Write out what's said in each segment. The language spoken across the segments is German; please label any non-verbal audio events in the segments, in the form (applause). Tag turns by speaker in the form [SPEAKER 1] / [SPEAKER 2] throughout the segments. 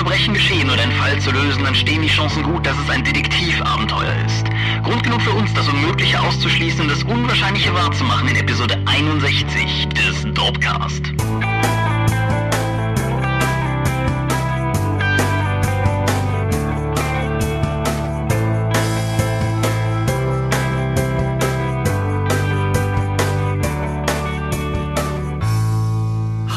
[SPEAKER 1] Verbrechen geschehen oder einen Fall zu lösen, dann stehen die Chancen gut, dass es ein Detektivabenteuer ist. Grund genug für uns, das Unmögliche auszuschließen und das Unwahrscheinliche wahrzumachen in Episode 61 des Dopecast.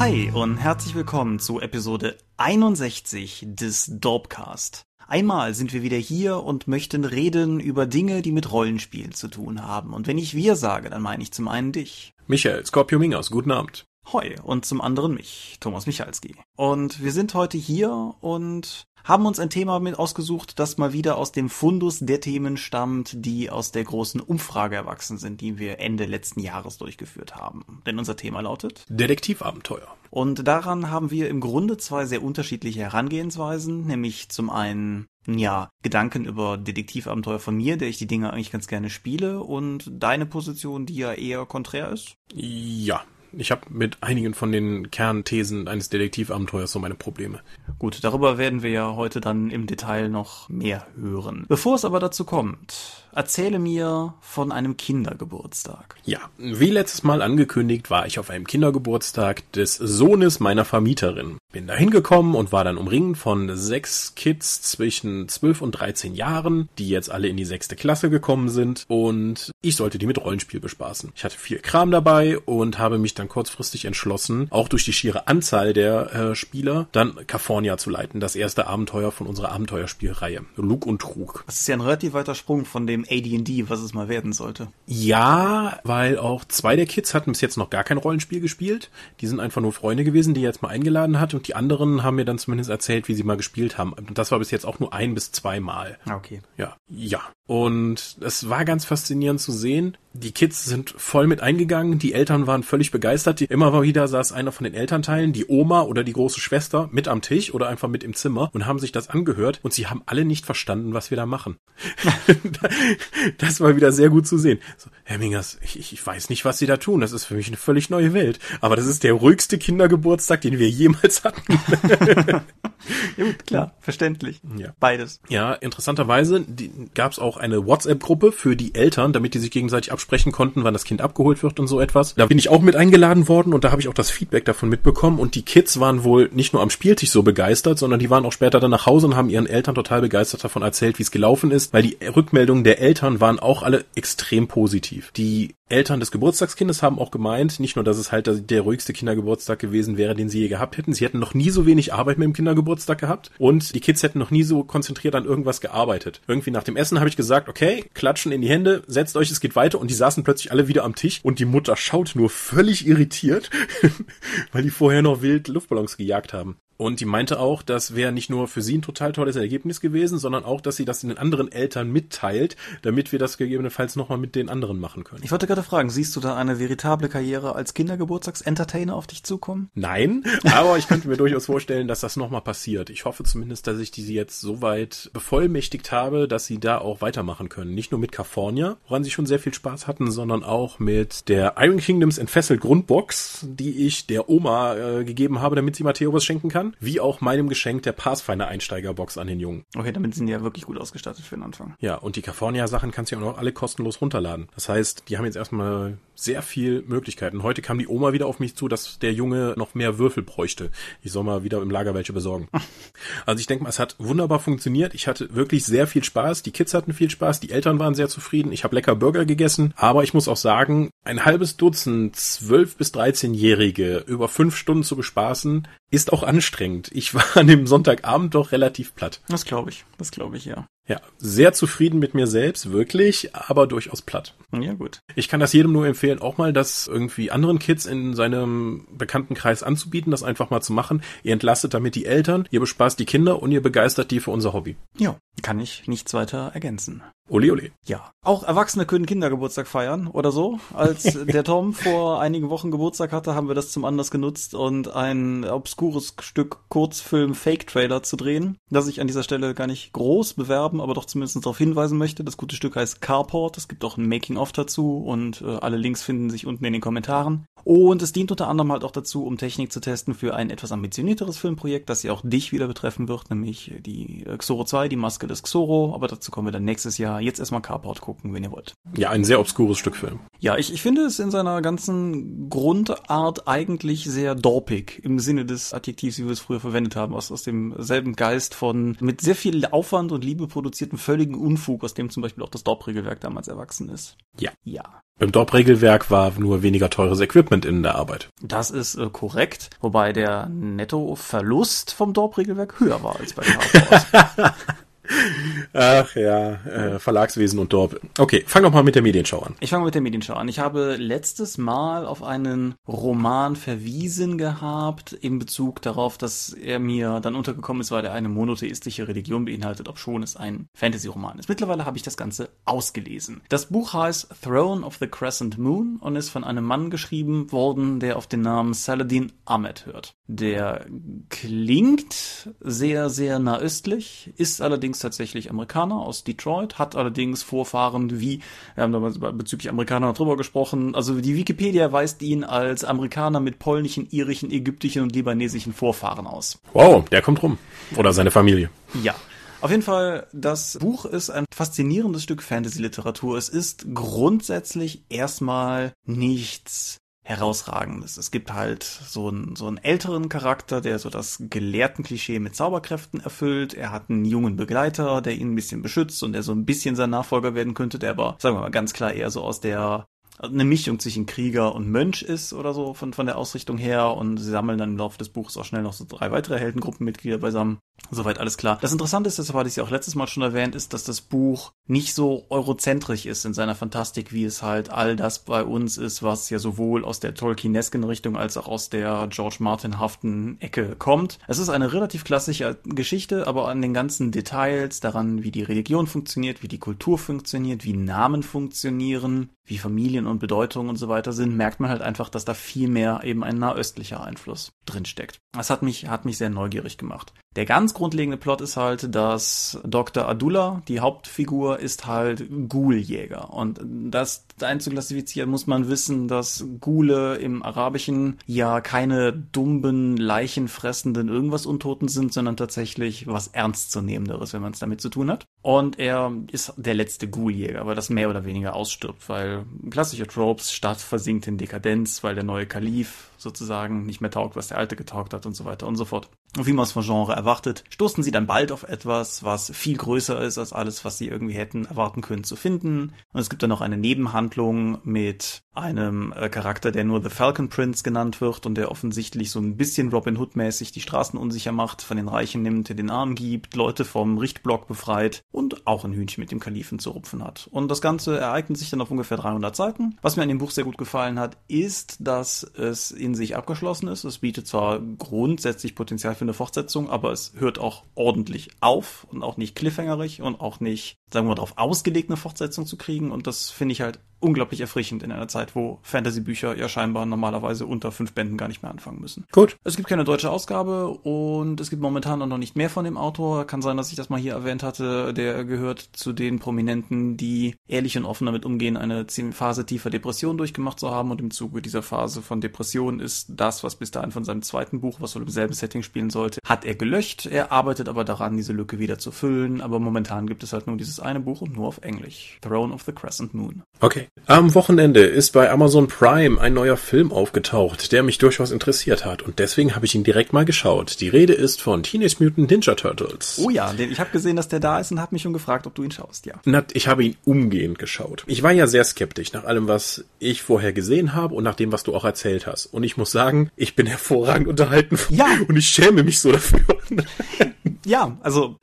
[SPEAKER 2] Hi und herzlich willkommen zu Episode 61 des Dorpcast. Einmal sind wir wieder hier und möchten reden über Dinge, die mit Rollenspielen zu tun haben. Und wenn ich wir sage, dann meine ich zum einen dich.
[SPEAKER 3] Michael, Scorpio Mingas, guten Abend.
[SPEAKER 2] Hoi und zum anderen mich, Thomas Michalski. Und wir sind heute hier und haben uns ein Thema mit ausgesucht, das mal wieder aus dem Fundus der Themen stammt, die aus der großen Umfrage erwachsen sind, die wir Ende letzten Jahres durchgeführt haben. Denn unser Thema lautet
[SPEAKER 3] Detektivabenteuer.
[SPEAKER 2] Und daran haben wir im Grunde zwei sehr unterschiedliche Herangehensweisen, nämlich zum einen ja, Gedanken über Detektivabenteuer von mir, der ich die Dinge eigentlich ganz gerne spiele, und deine Position, die ja eher konträr ist?
[SPEAKER 3] Ja, ich habe mit einigen von den Kernthesen eines Detektivabenteuers so meine Probleme.
[SPEAKER 2] Gut, darüber werden wir ja heute dann im Detail noch mehr hören. Bevor es aber dazu kommt, erzähle mir von einem Kindergeburtstag.
[SPEAKER 3] Ja, wie letztes Mal angekündigt, war ich auf einem Kindergeburtstag des Sohnes meiner Vermieterin. Bin da hingekommen und war dann umringt von sechs Kids zwischen 12 und 13 Jahren, die jetzt alle in die sechste Klasse gekommen sind und ich sollte die mit Rollenspiel bespaßen. Ich hatte viel Kram dabei und habe mich dann kurzfristig entschlossen, auch durch die schiere Anzahl der äh, Spieler, dann California zu leiten, das erste Abenteuer von unserer Abenteuerspielreihe. Lug und Trug.
[SPEAKER 2] Das ist ja ein relativ weiter Sprung von dem AD&D, was es mal werden sollte.
[SPEAKER 3] Ja, weil auch zwei der Kids hatten bis jetzt noch gar kein Rollenspiel gespielt. Die sind einfach nur Freunde gewesen, die er jetzt mal eingeladen hat und die anderen haben mir dann zumindest erzählt, wie sie mal gespielt haben. Und das war bis jetzt auch nur ein bis zwei Mal.
[SPEAKER 2] Ah, okay.
[SPEAKER 3] Ja. Ja. Und es war ganz faszinierend zu sehen. Die Kids sind voll mit eingegangen, die Eltern waren völlig begeistert. Immer wieder saß einer von den Elternteilen, die Oma oder die große Schwester, mit am Tisch oder einfach mit im Zimmer und haben sich das angehört und sie haben alle nicht verstanden, was wir da machen. (laughs) das war wieder sehr gut zu sehen. So, Herr Mingers, ich, ich weiß nicht, was Sie da tun. Das ist für mich eine völlig neue Welt. Aber das ist der ruhigste Kindergeburtstag, den wir jemals hatten. (laughs)
[SPEAKER 2] ja, gut, klar, verständlich.
[SPEAKER 3] Ja.
[SPEAKER 2] Beides.
[SPEAKER 3] Ja, interessanterweise gab es auch eine WhatsApp-Gruppe für die Eltern, damit die sich gegenseitig absprechen konnten, wann das Kind abgeholt wird und so etwas. Da bin ich auch mit eingeladen worden und da habe ich auch das Feedback davon mitbekommen. Und die Kids waren wohl nicht nur am Spieltisch so begeistert, sondern die waren auch später dann nach Hause und haben ihren Eltern total begeistert davon erzählt, wie es gelaufen ist, weil die Rückmeldungen der Eltern waren auch alle extrem positiv. Die Eltern des Geburtstagskindes haben auch gemeint, nicht nur, dass es halt der ruhigste Kindergeburtstag gewesen wäre, den sie je gehabt hätten, sie hätten noch nie so wenig Arbeit mit dem Kindergeburtstag gehabt und die Kids hätten noch nie so konzentriert an irgendwas gearbeitet. Irgendwie nach dem Essen habe ich gesagt, okay, klatschen in die Hände, setzt euch, es geht weiter und die saßen plötzlich alle wieder am Tisch und die Mutter schaut nur völlig irritiert, (laughs) weil die vorher noch wild Luftballons gejagt haben. Und die meinte auch, das wäre nicht nur für sie ein total tolles Ergebnis gewesen, sondern auch, dass sie das den anderen Eltern mitteilt, damit wir das gegebenenfalls nochmal mit den anderen machen können.
[SPEAKER 2] Ich wollte gerade fragen, siehst du da eine veritable Karriere als Kindergeburtstagsentertainer auf dich zukommen?
[SPEAKER 3] Nein, aber ich könnte mir durchaus vorstellen, dass das nochmal passiert. Ich hoffe zumindest, dass ich die jetzt so weit bevollmächtigt habe, dass sie da auch weitermachen können. Nicht nur mit California, woran sie schon sehr viel Spaß hatten, sondern auch mit der Iron Kingdoms Entfesselt Grundbox, die ich der Oma äh, gegeben habe, damit sie Matteo was schenken kann wie auch meinem Geschenk der Pathfinder Einsteigerbox an den Jungen.
[SPEAKER 2] Okay, damit sind die ja wirklich gut ausgestattet für den Anfang.
[SPEAKER 3] Ja, und die California Sachen kannst du ja auch noch alle kostenlos runterladen. Das heißt, die haben jetzt erstmal sehr viel Möglichkeiten. Heute kam die Oma wieder auf mich zu, dass der Junge noch mehr Würfel bräuchte. Ich soll mal wieder im Lager welche besorgen. (laughs) also ich denke mal, es hat wunderbar funktioniert. Ich hatte wirklich sehr viel Spaß. Die Kids hatten viel Spaß. Die Eltern waren sehr zufrieden. Ich habe lecker Burger gegessen. Aber ich muss auch sagen, ein halbes Dutzend 12 bis 13-Jährige über fünf Stunden zu bespaßen, ist auch anstrengend. Ich war an dem Sonntagabend doch relativ platt.
[SPEAKER 2] Das glaube ich. Das glaube ich, ja.
[SPEAKER 3] Ja, sehr zufrieden mit mir selbst, wirklich, aber durchaus platt.
[SPEAKER 2] Ja, gut.
[SPEAKER 3] Ich kann das jedem nur empfehlen, auch mal das irgendwie anderen Kids in seinem Bekanntenkreis anzubieten, das einfach mal zu machen. Ihr entlastet damit die Eltern, ihr bespaßt die Kinder und ihr begeistert die für unser Hobby.
[SPEAKER 2] Ja, kann ich nichts weiter ergänzen.
[SPEAKER 3] Ole ole.
[SPEAKER 2] Ja. Auch Erwachsene können Kindergeburtstag feiern oder so. Als (laughs) der Tom vor einigen Wochen Geburtstag hatte, haben wir das zum Anlass genutzt und ein obskures Stück Kurzfilm Fake Trailer zu drehen, das ich an dieser Stelle gar nicht groß bewerben haben, aber doch zumindest darauf hinweisen möchte. Das gute Stück heißt Carport. Es gibt auch ein Making-of dazu und äh, alle Links finden sich unten in den Kommentaren. Und es dient unter anderem halt auch dazu, um Technik zu testen für ein etwas ambitionierteres Filmprojekt, das ja auch dich wieder betreffen wird, nämlich die äh, Xoro 2, die Maske des Xoro. Aber dazu kommen wir dann nächstes Jahr. Jetzt erstmal Carport gucken, wenn ihr wollt.
[SPEAKER 3] Ja, ein sehr obskures Stück Film.
[SPEAKER 2] Ja, ich, ich finde es in seiner ganzen Grundart eigentlich sehr dorpig, im Sinne des Adjektivs, wie wir es früher verwendet haben, aus, aus demselben Geist von mit sehr viel Aufwand und Liebe produzierten völligen Unfug, aus dem zum Beispiel auch das Dorp-Regelwerk damals erwachsen ist.
[SPEAKER 3] Ja.
[SPEAKER 2] Ja.
[SPEAKER 3] Beim Dorp-Regelwerk war nur weniger teures Equipment in der Arbeit.
[SPEAKER 2] Das ist äh, korrekt, wobei der Nettoverlust vom Dorp-Regelwerk höher war als bei Carport. (laughs)
[SPEAKER 3] Ach ja, äh, Verlagswesen und Dorp. Okay, fang doch mal mit der Medienschau an.
[SPEAKER 2] Ich fange mit der Medienschau an. Ich habe letztes Mal auf einen Roman verwiesen gehabt in Bezug darauf, dass er mir dann untergekommen ist, weil er eine monotheistische Religion beinhaltet, obschon es ein Fantasy-Roman ist. Mittlerweile habe ich das Ganze ausgelesen. Das Buch heißt Throne of the Crescent Moon und ist von einem Mann geschrieben worden, der auf den Namen Saladin Ahmed hört. Der klingt sehr, sehr nahöstlich, ist allerdings tatsächlich Amerikaner aus Detroit, hat allerdings Vorfahren wie, wir haben damals bezüglich Amerikaner drüber gesprochen, also die Wikipedia weist ihn als Amerikaner mit polnischen, irischen, ägyptischen und libanesischen Vorfahren aus.
[SPEAKER 3] Wow, der kommt rum. Oder seine Familie.
[SPEAKER 2] Ja. Auf jeden Fall, das Buch ist ein faszinierendes Stück Fantasy-Literatur. Es ist grundsätzlich erstmal nichts herausragendes. Es gibt halt so einen, so einen älteren Charakter, der so das gelehrten Klischee mit Zauberkräften erfüllt. Er hat einen jungen Begleiter, der ihn ein bisschen beschützt und der so ein bisschen sein Nachfolger werden könnte, der aber, sagen wir mal, ganz klar eher so aus der eine Mischung zwischen Krieger und Mönch ist oder so von, von der Ausrichtung her und sie sammeln dann im Laufe des Buches auch schnell noch so drei weitere Heldengruppenmitglieder beisammen. Soweit alles klar. Das Interessante ist, das hatte ich ja auch letztes Mal schon erwähnt, ist, dass das Buch nicht so eurozentrisch ist in seiner Fantastik, wie es halt all das bei uns ist, was ja sowohl aus der Tolkienesken Richtung als auch aus der George Martin-haften Ecke kommt. Es ist eine relativ klassische Geschichte, aber an den ganzen Details, daran, wie die Religion funktioniert, wie die Kultur funktioniert, wie Namen funktionieren, wie Familien und Bedeutung und so weiter sind, merkt man halt einfach, dass da viel mehr eben ein nahöstlicher Einfluss drinsteckt. Das hat mich, hat mich sehr neugierig gemacht. Der ganz grundlegende Plot ist halt, dass Dr. Adula, die Hauptfigur, ist halt Ghouljäger. Und das einzuklassifizieren muss man wissen, dass Ghule im Arabischen ja keine dummen, leichenfressenden irgendwas Untoten sind, sondern tatsächlich was ernstzunehmenderes, wenn man es damit zu tun hat. Und er ist der letzte Ghouljäger, weil das mehr oder weniger ausstirbt, weil klassische Tropes, Stadt versinkt in Dekadenz, weil der neue Kalif sozusagen nicht mehr taugt, was der alte getaugt hat und so weiter und so fort. Und wie man es von Genre erwartet, stoßen sie dann bald auf etwas, was viel größer ist als alles, was sie irgendwie hätten erwarten können zu finden. Und es gibt dann noch eine Nebenhandlung mit einem äh, Charakter, der nur The Falcon Prince genannt wird und der offensichtlich so ein bisschen Robin Hood mäßig die Straßen unsicher macht, von den Reichen nimmt, den Arm gibt, Leute vom Richtblock befreit und auch ein Hühnchen mit dem Kalifen zu rupfen hat. Und das Ganze ereignet sich dann auf ungefähr 300 Seiten. Was mir an dem Buch sehr gut gefallen hat, ist, dass es in sich abgeschlossen ist. Es bietet zwar grundsätzlich Potenzial für eine Fortsetzung, aber es hört auch ordentlich auf und auch nicht cliffhangerig und auch nicht, sagen wir mal, darauf ausgelegt, eine Fortsetzung zu kriegen. Und das finde ich halt unglaublich erfrischend in einer Zeit, wo Fantasy-Bücher ja scheinbar normalerweise unter fünf Bänden gar nicht mehr anfangen müssen.
[SPEAKER 3] Gut.
[SPEAKER 2] Es gibt keine deutsche Ausgabe und es gibt momentan noch nicht mehr von dem Autor. Kann sein, dass ich das mal hier erwähnt hatte. Der gehört zu den Prominenten, die ehrlich und offen damit umgehen, eine Phase tiefer Depression durchgemacht zu haben. Und im Zuge dieser Phase von Depression ist das, was bis dahin von seinem zweiten Buch, was wohl im selben Setting spielen sollte, hat er gelöscht. Er arbeitet aber daran, diese Lücke wieder zu füllen. Aber momentan gibt es halt nur dieses eine Buch und nur auf Englisch. Throne of the Crescent Moon.
[SPEAKER 3] Okay. Am Wochenende ist bei Amazon Prime ein neuer Film aufgetaucht, der mich durchaus interessiert hat und deswegen habe ich ihn direkt mal geschaut. Die Rede ist von Teenage Mutant Ninja Turtles.
[SPEAKER 2] Oh ja, ich habe gesehen, dass der da ist und habe mich schon gefragt, ob du ihn schaust, ja.
[SPEAKER 3] Na, ich habe ihn umgehend geschaut. Ich war ja sehr skeptisch nach allem, was ich vorher gesehen habe und nach dem, was du auch erzählt hast. Und ich muss sagen, ich bin hervorragend unterhalten.
[SPEAKER 2] Ja.
[SPEAKER 3] Und ich schäme mich so dafür.
[SPEAKER 2] Ja, also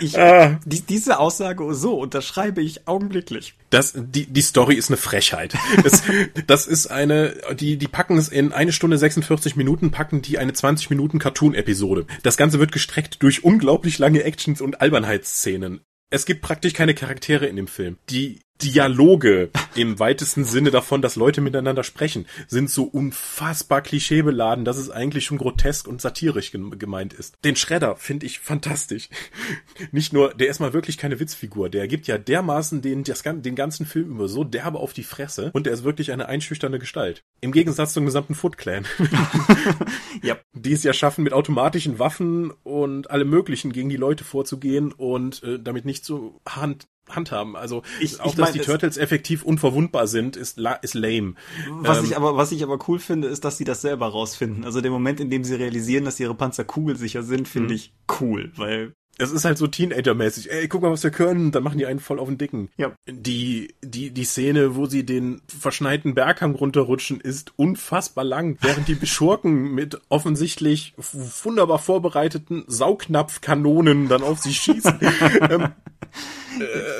[SPEAKER 2] ich,
[SPEAKER 3] Ah.
[SPEAKER 2] die, diese Aussage so unterschreibe ich augenblicklich.
[SPEAKER 3] Das, die, die Story ist eine Frechheit. Das, (laughs) das ist eine, die, die packen es in eine Stunde 46 Minuten, packen die eine 20 Minuten Cartoon-Episode. Das Ganze wird gestreckt durch unglaublich lange Actions und Albernheitsszenen. Es gibt praktisch keine Charaktere in dem Film. Die Dialoge im weitesten Sinne davon, dass Leute miteinander sprechen, sind so unfassbar klischeebeladen, dass es eigentlich schon grotesk und satirisch gemeint ist. Den Schredder finde ich fantastisch. (laughs) Nicht nur, der ist mal wirklich keine Witzfigur, der gibt ja dermaßen den, das, den ganzen Film über so derbe auf die Fresse und der ist wirklich eine einschüchternde Gestalt. Im Gegensatz zum gesamten Foot Clan. (laughs) ja. Die es ja schaffen, mit automatischen Waffen und allem möglichen gegen die Leute vorzugehen und äh, damit nicht so hand handhaben. Also ich, auch, ich dass die Turtles effektiv unverwundbar sind, ist, ist lame.
[SPEAKER 2] Was ähm, ich aber, was ich aber cool finde, ist, dass sie das selber rausfinden. Also der Moment, in dem sie realisieren, dass ihre Panzer kugelsicher sind, finde mhm. ich cool, weil
[SPEAKER 3] es ist halt so Teenager-mäßig. Ey, guck mal, was wir können. Dann machen die einen voll auf den Dicken. Ja. Die, die, die Szene, wo sie den verschneiten Berghang runterrutschen, ist unfassbar lang, (laughs) während die Schurken mit offensichtlich wunderbar vorbereiteten Saugnapfkanonen dann auf sie schießen. (laughs) ähm, äh,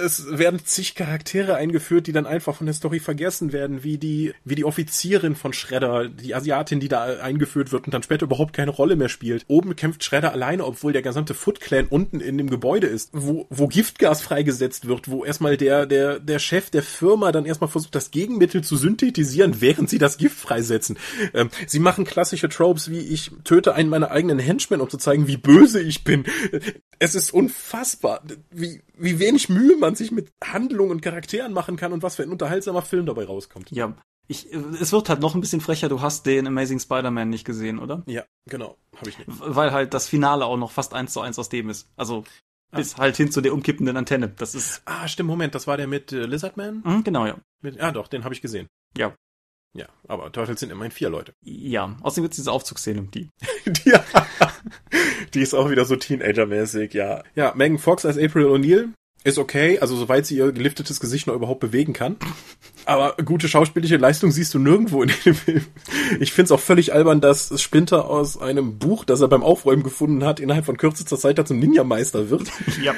[SPEAKER 3] es werden zig Charaktere eingeführt, die dann einfach von der Story vergessen werden, wie die, wie die Offizierin von Shredder, die Asiatin, die da eingeführt wird und dann später überhaupt keine Rolle mehr spielt. Oben kämpft Shredder alleine, obwohl der gesamte Foot Clan unten in dem Gebäude ist, wo, wo Giftgas freigesetzt wird, wo erstmal der, der, der Chef der Firma dann erstmal versucht, das Gegenmittel zu synthetisieren, während sie das Gift freisetzen. Ähm, sie machen klassische Tropes wie ich töte einen meiner eigenen Henchmen, um zu zeigen, wie böse ich bin. Es ist unfassbar, wie, wie wenig Mühe man sich mit Handlungen und Charakteren machen kann und was für ein unterhaltsamer Film dabei rauskommt.
[SPEAKER 2] Ja. Ich, es wird halt noch ein bisschen frecher, du hast den Amazing Spider-Man nicht gesehen, oder?
[SPEAKER 3] Ja, genau, habe ich nicht.
[SPEAKER 2] Weil halt das Finale auch noch fast eins zu eins aus dem ist. Also ah. bis halt hin zu der umkippenden Antenne. Das ist.
[SPEAKER 3] Ah, stimmt, Moment, das war der mit äh, Lizardman?
[SPEAKER 2] Mhm, genau, ja.
[SPEAKER 3] Mit, ah, doch, den habe ich gesehen.
[SPEAKER 2] Ja.
[SPEAKER 3] Ja, aber Turtles sind immerhin vier Leute.
[SPEAKER 2] Ja, außerdem gibt's diese Aufzugsszene, die. (laughs)
[SPEAKER 3] die, die ist auch wieder so Teenager-mäßig, ja. Ja, Megan Fox als April O'Neil ist okay, also soweit sie ihr geliftetes Gesicht noch überhaupt bewegen kann. Aber gute schauspielische Leistung siehst du nirgendwo in dem Film. Ich find's auch völlig albern, dass Splinter aus einem Buch, das er beim Aufräumen gefunden hat, innerhalb von kürzester Zeit da zum Ninja-Meister wird.
[SPEAKER 2] Ja.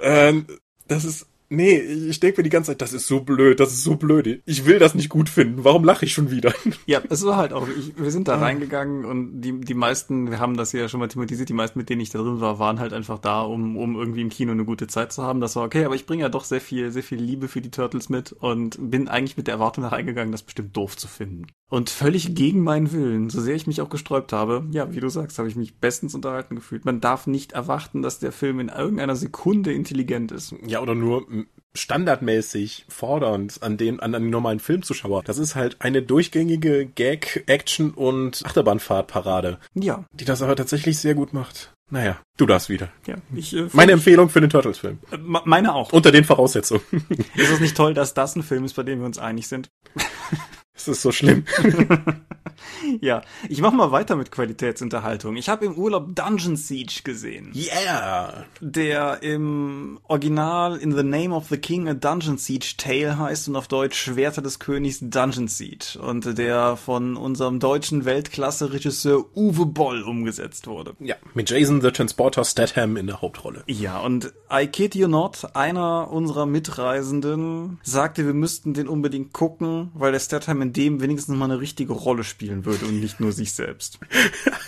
[SPEAKER 3] Ähm, das ist Nee, ich denke mir die ganze Zeit, das ist so blöd, das ist so blöd. Ich will das nicht gut finden. Warum lache ich schon wieder? (laughs)
[SPEAKER 2] Ja, es war halt auch, ich, wir sind da ah. reingegangen und die, die meisten, wir haben das ja schon mal thematisiert, die meisten, mit denen ich da drin war, waren halt einfach da, um, um irgendwie im Kino eine gute Zeit zu haben. Das war okay, aber ich bringe ja doch sehr viel, sehr viel Liebe für die Turtles mit und bin eigentlich mit der Erwartung da reingegangen, das bestimmt doof zu finden. Und völlig gegen meinen Willen, so sehr ich mich auch gesträubt habe, ja, wie du sagst, habe ich mich bestens unterhalten gefühlt. Man darf nicht erwarten, dass der Film in irgendeiner Sekunde intelligent ist.
[SPEAKER 3] Ja, oder nur standardmäßig fordernd an den, an den normalen Filmzuschauer. Das ist halt eine durchgängige Gag, Action und Achterbahnfahrtparade.
[SPEAKER 2] Ja.
[SPEAKER 3] Die das aber tatsächlich sehr gut macht. Naja, du darfst wieder.
[SPEAKER 2] Ja, ich, äh,
[SPEAKER 3] meine Empfehlung für den Turtles-Film.
[SPEAKER 2] Äh, meine auch.
[SPEAKER 3] Unter den Voraussetzungen. (laughs)
[SPEAKER 2] ist es nicht toll, dass das ein Film ist, bei dem wir uns einig sind? (laughs)
[SPEAKER 3] Es ist so schlimm. (laughs)
[SPEAKER 2] ja, ich mach mal weiter mit Qualitätsunterhaltung. Ich habe im Urlaub Dungeon Siege gesehen.
[SPEAKER 3] Yeah!
[SPEAKER 2] Der im Original In the Name of the King a Dungeon Siege Tale heißt und auf Deutsch Schwerter des Königs Dungeon Siege und der von unserem deutschen Weltklasse-Regisseur Uwe Boll umgesetzt wurde.
[SPEAKER 3] Ja, mit Jason the Transporter Statham in der Hauptrolle.
[SPEAKER 2] Ja, und I kid you not, einer unserer Mitreisenden sagte, wir müssten den unbedingt gucken, weil der Statham in dem wenigstens mal eine richtige Rolle spielen würde und nicht nur sich selbst.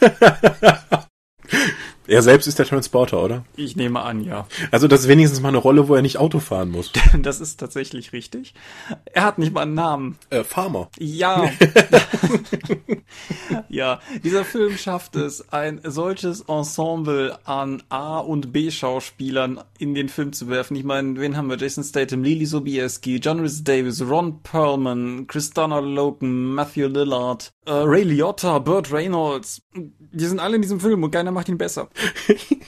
[SPEAKER 2] (laughs)
[SPEAKER 3] Er selbst ist der Transporter, oder?
[SPEAKER 2] Ich nehme an, ja.
[SPEAKER 3] Also das ist wenigstens mal eine Rolle, wo er nicht Auto fahren muss. (laughs)
[SPEAKER 2] Das ist tatsächlich richtig. Er hat nicht mal einen Namen.
[SPEAKER 3] Äh, Farmer.
[SPEAKER 2] Ja. (laughs) ja, dieser Film schafft es, ein solches Ensemble an A- und B-Schauspielern in den Film zu werfen. Ich meine, wen haben wir? Jason Statham, Lily Sobieski, John Rhys Davis, Ron Perlman, Christina Loken, Matthew Lillard, äh, Ray Liotta, Burt Reynolds. Die sind alle in diesem Film und keiner macht ihn besser. (laughs)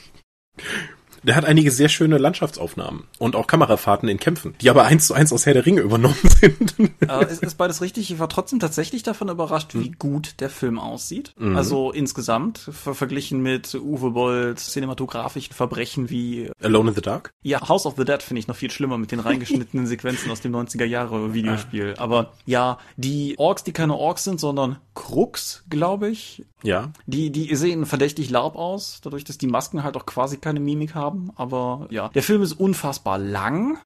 [SPEAKER 3] Der hat einige sehr schöne Landschaftsaufnahmen und auch Kamerafahrten in Kämpfen, die aber eins zu eins aus Herr der Ringe übernommen (laughs) sind.
[SPEAKER 2] Äh, es ist beides richtig. Ich war trotzdem tatsächlich davon überrascht, wie hm. gut der Film aussieht. Mhm. Also insgesamt, ver verglichen mit Uwe Bolls cinematografischen Verbrechen wie
[SPEAKER 3] Alone in the Dark?
[SPEAKER 2] Ja, House of the Dead finde ich noch viel schlimmer mit den reingeschnittenen (laughs) Sequenzen aus dem 90er Jahre Videospiel. Aber ja, die Orks, die keine Orks sind, sondern Krux, glaube ich.
[SPEAKER 3] Ja.
[SPEAKER 2] Die, die sehen verdächtig laub aus, dadurch, dass die Masken halt auch quasi keine Mimik haben haben, aber ja. Der Film ist unfassbar lang.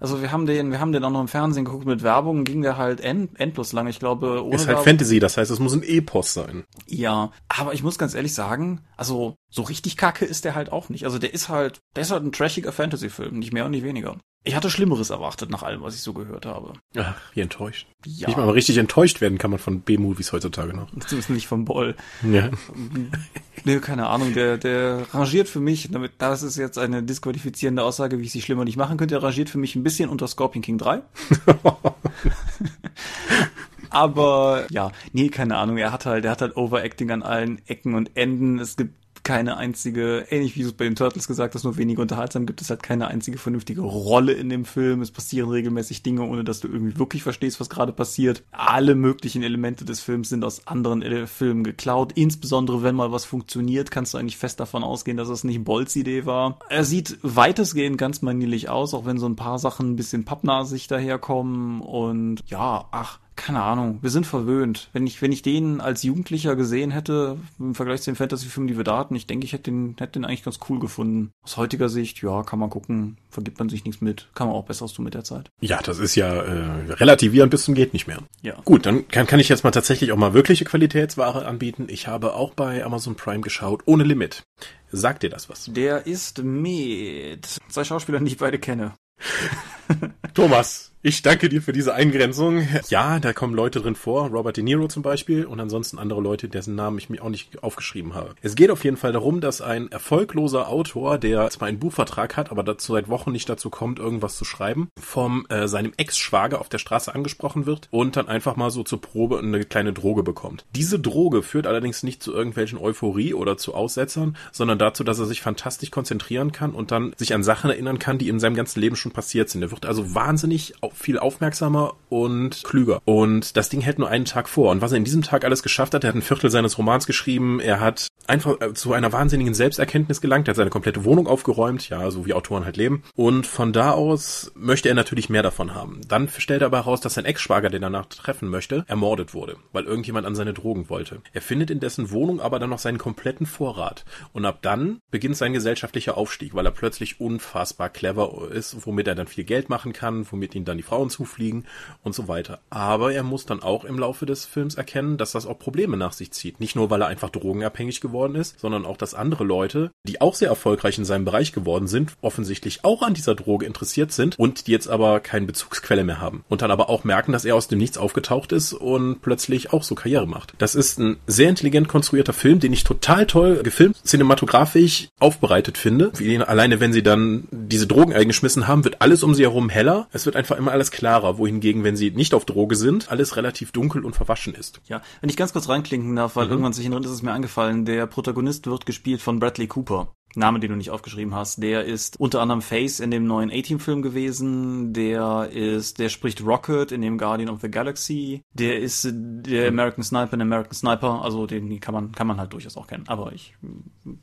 [SPEAKER 2] Also wir haben den, wir haben den auch noch im Fernsehen geguckt mit Werbung, ging der halt end, endlos lang. Ich glaube,
[SPEAKER 3] ohne Ist halt Werbung. Fantasy, das heißt, es muss ein Epos sein.
[SPEAKER 2] Ja, aber ich muss ganz ehrlich sagen, also so richtig kacke ist der halt auch nicht. Also der ist halt, der ist halt ein trashiger Fantasy-Film, nicht mehr und nicht weniger. Ich hatte Schlimmeres erwartet nach allem, was ich so gehört habe.
[SPEAKER 3] Ach, wie enttäuscht. Ja. Nicht mal richtig enttäuscht werden kann man von B-Movies heutzutage noch. (laughs)
[SPEAKER 2] Zumindest nicht vom Boll. Ja. Nee, keine Ahnung, der, der rangiert für mich, damit, das ist jetzt eine disqualifizierende Aussage, wie ich sie schlimmer nicht machen könnte, der rangiert für mich ein bisschen unter Scorpion King 3. (laughs) Aber ja, nee, keine Ahnung, er hat halt, er hat halt Overacting an allen Ecken und Enden. Es gibt keine einzige, ähnlich wie du es bei den Turtles gesagt hast, nur weniger unterhaltsam, gibt es halt keine einzige vernünftige Rolle in dem Film. Es passieren regelmäßig Dinge, ohne dass du irgendwie wirklich verstehst, was gerade passiert. Alle möglichen Elemente des Films sind aus anderen äh, Filmen geklaut. Insbesondere, wenn mal was funktioniert, kannst du eigentlich fest davon ausgehen, dass es nicht Bolts Idee war. Er sieht weitestgehend ganz manierlich aus, auch wenn so ein paar Sachen ein bisschen pappnasig daherkommen und ja, ach, keine Ahnung, wir sind verwöhnt. Wenn ich, wenn ich den als Jugendlicher gesehen hätte, im Vergleich zu den Fantasy-Filmen, die wir da hatten, ich denke, ich hätte den, hätte den eigentlich ganz cool gefunden. Aus heutiger Sicht, ja, kann man gucken, vergibt man sich nichts mit, kann man auch besseres tun mit der Zeit.
[SPEAKER 3] Ja, das ist ja äh, relativierend bis zum geht nicht mehr. Ja. Gut, dann kann, kann ich jetzt mal tatsächlich auch mal wirkliche Qualitätsware anbieten. Ich habe auch bei Amazon Prime geschaut, ohne Limit. Sagt dir das was?
[SPEAKER 2] Der ist mit zwei Schauspielern, die ich beide kenne.
[SPEAKER 3] Thomas, ich danke dir für diese Eingrenzung. Ja, da kommen Leute drin vor, Robert De Niro zum Beispiel und ansonsten andere Leute, dessen Namen ich mir auch nicht aufgeschrieben habe. Es geht auf jeden Fall darum, dass ein erfolgloser Autor, der zwar einen Buchvertrag hat, aber dazu seit Wochen nicht dazu kommt, irgendwas zu schreiben, vom äh, seinem Ex-Schwager auf der Straße angesprochen wird und dann einfach mal so zur Probe eine kleine Droge bekommt. Diese Droge führt allerdings nicht zu irgendwelchen Euphorie oder zu Aussetzern, sondern dazu, dass er sich fantastisch konzentrieren kann und dann sich an Sachen erinnern kann, die in seinem ganzen Leben schon passiert sind. Er wird also wahnsinnig viel aufmerksamer und klüger. Und das Ding hält nur einen Tag vor. Und was er in diesem Tag alles geschafft hat, er hat ein Viertel seines Romans geschrieben, er hat einfach äh, zu einer wahnsinnigen Selbsterkenntnis gelangt, er hat seine komplette Wohnung aufgeräumt, ja, so wie Autoren halt leben. Und von da aus möchte er natürlich mehr davon haben. Dann stellt er aber heraus, dass sein Ex-Schwager, den er danach treffen möchte, ermordet wurde, weil irgendjemand an seine Drogen wollte. Er findet in dessen Wohnung aber dann noch seinen kompletten Vorrat. Und ab dann beginnt sein gesellschaftlicher Aufstieg, weil er plötzlich unfassbar clever ist, womit er dann viel Geld machen kann, womit ihn dann die Frauen zu zufliegen und so weiter. Aber er muss dann auch im Laufe des Films erkennen, dass das auch Probleme nach sich zieht. Nicht nur, weil er einfach drogenabhängig geworden ist, sondern auch, dass andere Leute, die auch sehr erfolgreich in seinem Bereich geworden sind, offensichtlich auch an dieser Droge interessiert sind und die jetzt aber keine Bezugsquelle mehr haben. Und dann aber auch merken, dass er aus dem Nichts aufgetaucht ist und plötzlich auch so Karriere macht. Das ist ein sehr intelligent konstruierter Film, den ich total toll gefilmt, cinematografisch aufbereitet finde. Alleine wenn sie dann diese Drogen eingeschmissen haben, wird alles um sie herum heller. Es wird einfach immer alles klar klarer, wohingegen, wenn sie nicht auf Droge sind, alles relativ dunkel und verwaschen ist.
[SPEAKER 2] Ja, wenn ich ganz kurz reinklinken darf, weil mhm. irgendwann sich ist es mir angefallen, der Protagonist wird gespielt von Bradley Cooper. Name, den du nicht aufgeschrieben hast, der ist unter anderem Face in dem neuen A-Team-Film gewesen, der ist, der spricht Rocket in dem Guardian of the Galaxy, der ist der American Sniper in American Sniper, also den kann man, kann man halt durchaus auch kennen, aber ich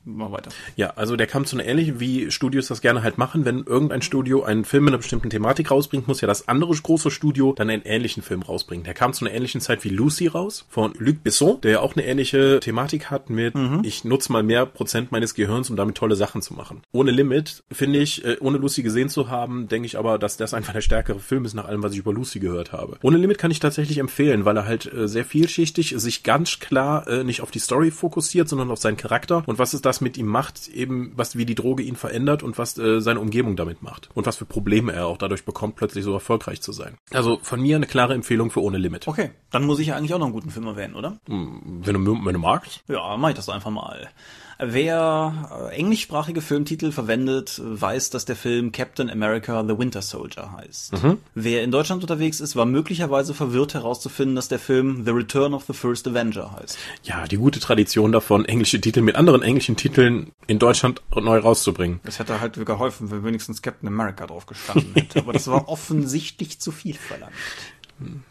[SPEAKER 2] mach weiter.
[SPEAKER 3] Ja, also der kam zu einer ähnlich, wie Studios das gerne halt machen, wenn irgendein Studio einen Film mit einer bestimmten Thematik rausbringt, muss ja das andere große Studio dann einen ähnlichen Film rausbringen. Der kam zu einer ähnlichen Zeit wie Lucy raus, von Luc Besson, der ja auch eine ähnliche Thematik hat mit, mhm. ich nutze mal mehr Prozent meines Gehirns, um damit tolle Sachen zu machen. Ohne Limit, finde ich, äh, ohne Lucy gesehen zu haben, denke ich aber, dass das einfach der stärkere Film ist nach allem, was ich über Lucy gehört habe. Ohne Limit kann ich tatsächlich empfehlen, weil er halt äh, sehr vielschichtig sich ganz klar äh, nicht auf die Story fokussiert, sondern auf seinen Charakter und was es das mit ihm macht, eben was wie die Droge ihn verändert und was äh, seine Umgebung damit macht und was für Probleme er auch dadurch bekommt, plötzlich so erfolgreich zu sein. Also von mir eine klare Empfehlung für Ohne Limit.
[SPEAKER 2] Okay, dann muss ich ja eigentlich auch noch einen guten Film erwähnen, oder?
[SPEAKER 3] Hm, wenn du, wenn du magst.
[SPEAKER 2] Ja, mach ich das einfach mal. Wer äh, englischsprachige Filmtitel verwendet, weiß, dass der Film Captain America The Winter Soldier heißt. Mhm. Wer in Deutschland unterwegs ist, war möglicherweise verwirrt herauszufinden, dass der Film The Return of the First Avenger heißt.
[SPEAKER 3] Ja, die gute Tradition davon, englische Titel mit anderen englischen Titeln in Deutschland neu rauszubringen.
[SPEAKER 2] Es hätte halt geholfen, wenn wenigstens Captain America drauf gestanden hätte. Aber das war (laughs) offensichtlich zu viel verlangt.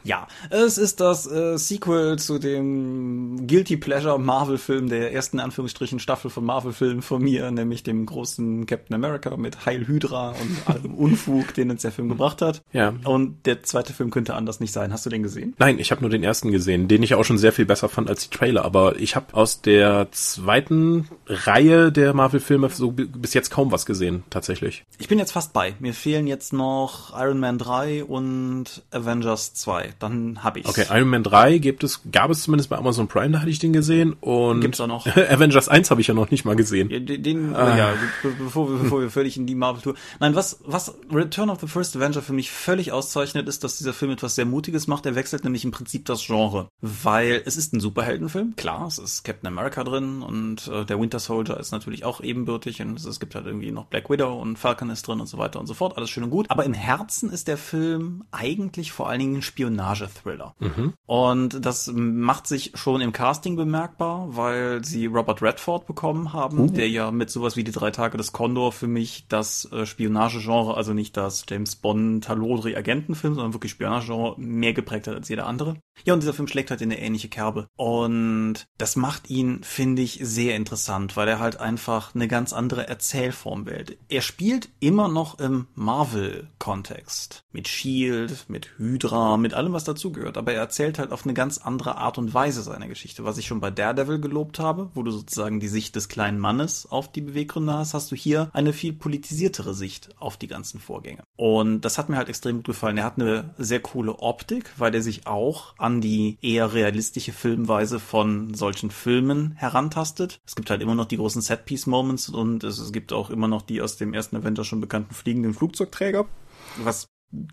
[SPEAKER 2] Ja, es ist das äh, Sequel zu dem Guilty Pleasure Marvel-Film der ersten Anführungsstrichen Staffel von Marvel-Filmen von mir, nämlich dem großen Captain America mit Heil Hydra und allem (laughs) Unfug, den uns der Film gebracht hat.
[SPEAKER 3] Ja.
[SPEAKER 2] Und der zweite Film könnte anders nicht sein. Hast du den gesehen?
[SPEAKER 3] Nein, ich habe nur den ersten gesehen, den ich auch schon sehr viel besser fand als die Trailer. Aber ich habe aus der zweiten Reihe der Marvel-Filme so bis jetzt kaum was gesehen, tatsächlich.
[SPEAKER 2] Ich bin jetzt fast bei. Mir fehlen jetzt noch Iron Man 3 und Avengers 2. Dann habe ich.
[SPEAKER 3] Okay, Iron Man 3 gibt es, gab es zumindest bei Amazon Prime, da hatte ich den gesehen. Und
[SPEAKER 2] Gibt's auch noch. (laughs)
[SPEAKER 3] Avengers 1 habe ich ja noch nicht mal gesehen.
[SPEAKER 2] Ja, Den, den
[SPEAKER 3] Ah.
[SPEAKER 2] ja, be bevor wir, bevor wir völlig in die Marvel-Tour. Nein, was, was Return of the First Avenger für mich völlig auszeichnet, ist, dass dieser Film etwas sehr Mutiges macht. Er wechselt nämlich im Prinzip das Genre. Weil es ist ein Superheldenfilm, klar, es ist Captain America drin und äh, der Winter Soldier ist natürlich auch ebenbürtig und es, es gibt halt irgendwie noch Black Widow und Falcon ist drin und so weiter und so fort. Alles schön und gut. Aber im Herzen ist der Film eigentlich vor allen Dingen Spionage-Thriller. Und das macht sich schon im Casting bemerkbar, weil sie Robert Redford bekommen haben, der ja mit sowas wie die drei Tage des Condor für mich das äh, Spionagegenre, also nicht das James Bond Talodri Agentenfilm, sondern wirklich Spionagegenre mehr geprägt hat als jeder andere. Ja, und dieser Film schlägt halt in eine ähnliche Kerbe. Und das macht ihn, finde ich, sehr interessant, weil er halt einfach eine ganz andere Erzählform wählt. Er spielt immer noch im Marvel-Kontext. Mit Shield, mit Hydra, mit allem, was dazugehört. Aber er erzählt halt auf eine ganz andere Art und Weise seine Geschichte. Was ich schon bei Daredevil gelobt habe, wo du sozusagen die Sicht des kleinen Mannes auf die Beweggründe hast, hast du hier eine viel politisiertere Sicht auf die ganzen Vorgänge. Und das hat mir halt extrem gut gefallen. Er hat eine sehr coole Optik, weil er sich auch an die eher realistische Filmweise von solchen Filmen herantastet. Es gibt halt immer noch die großen Set-Piece-Moments und es, es gibt auch immer noch die aus dem ersten Avenger schon bekannten fliegenden Flugzeugträger, was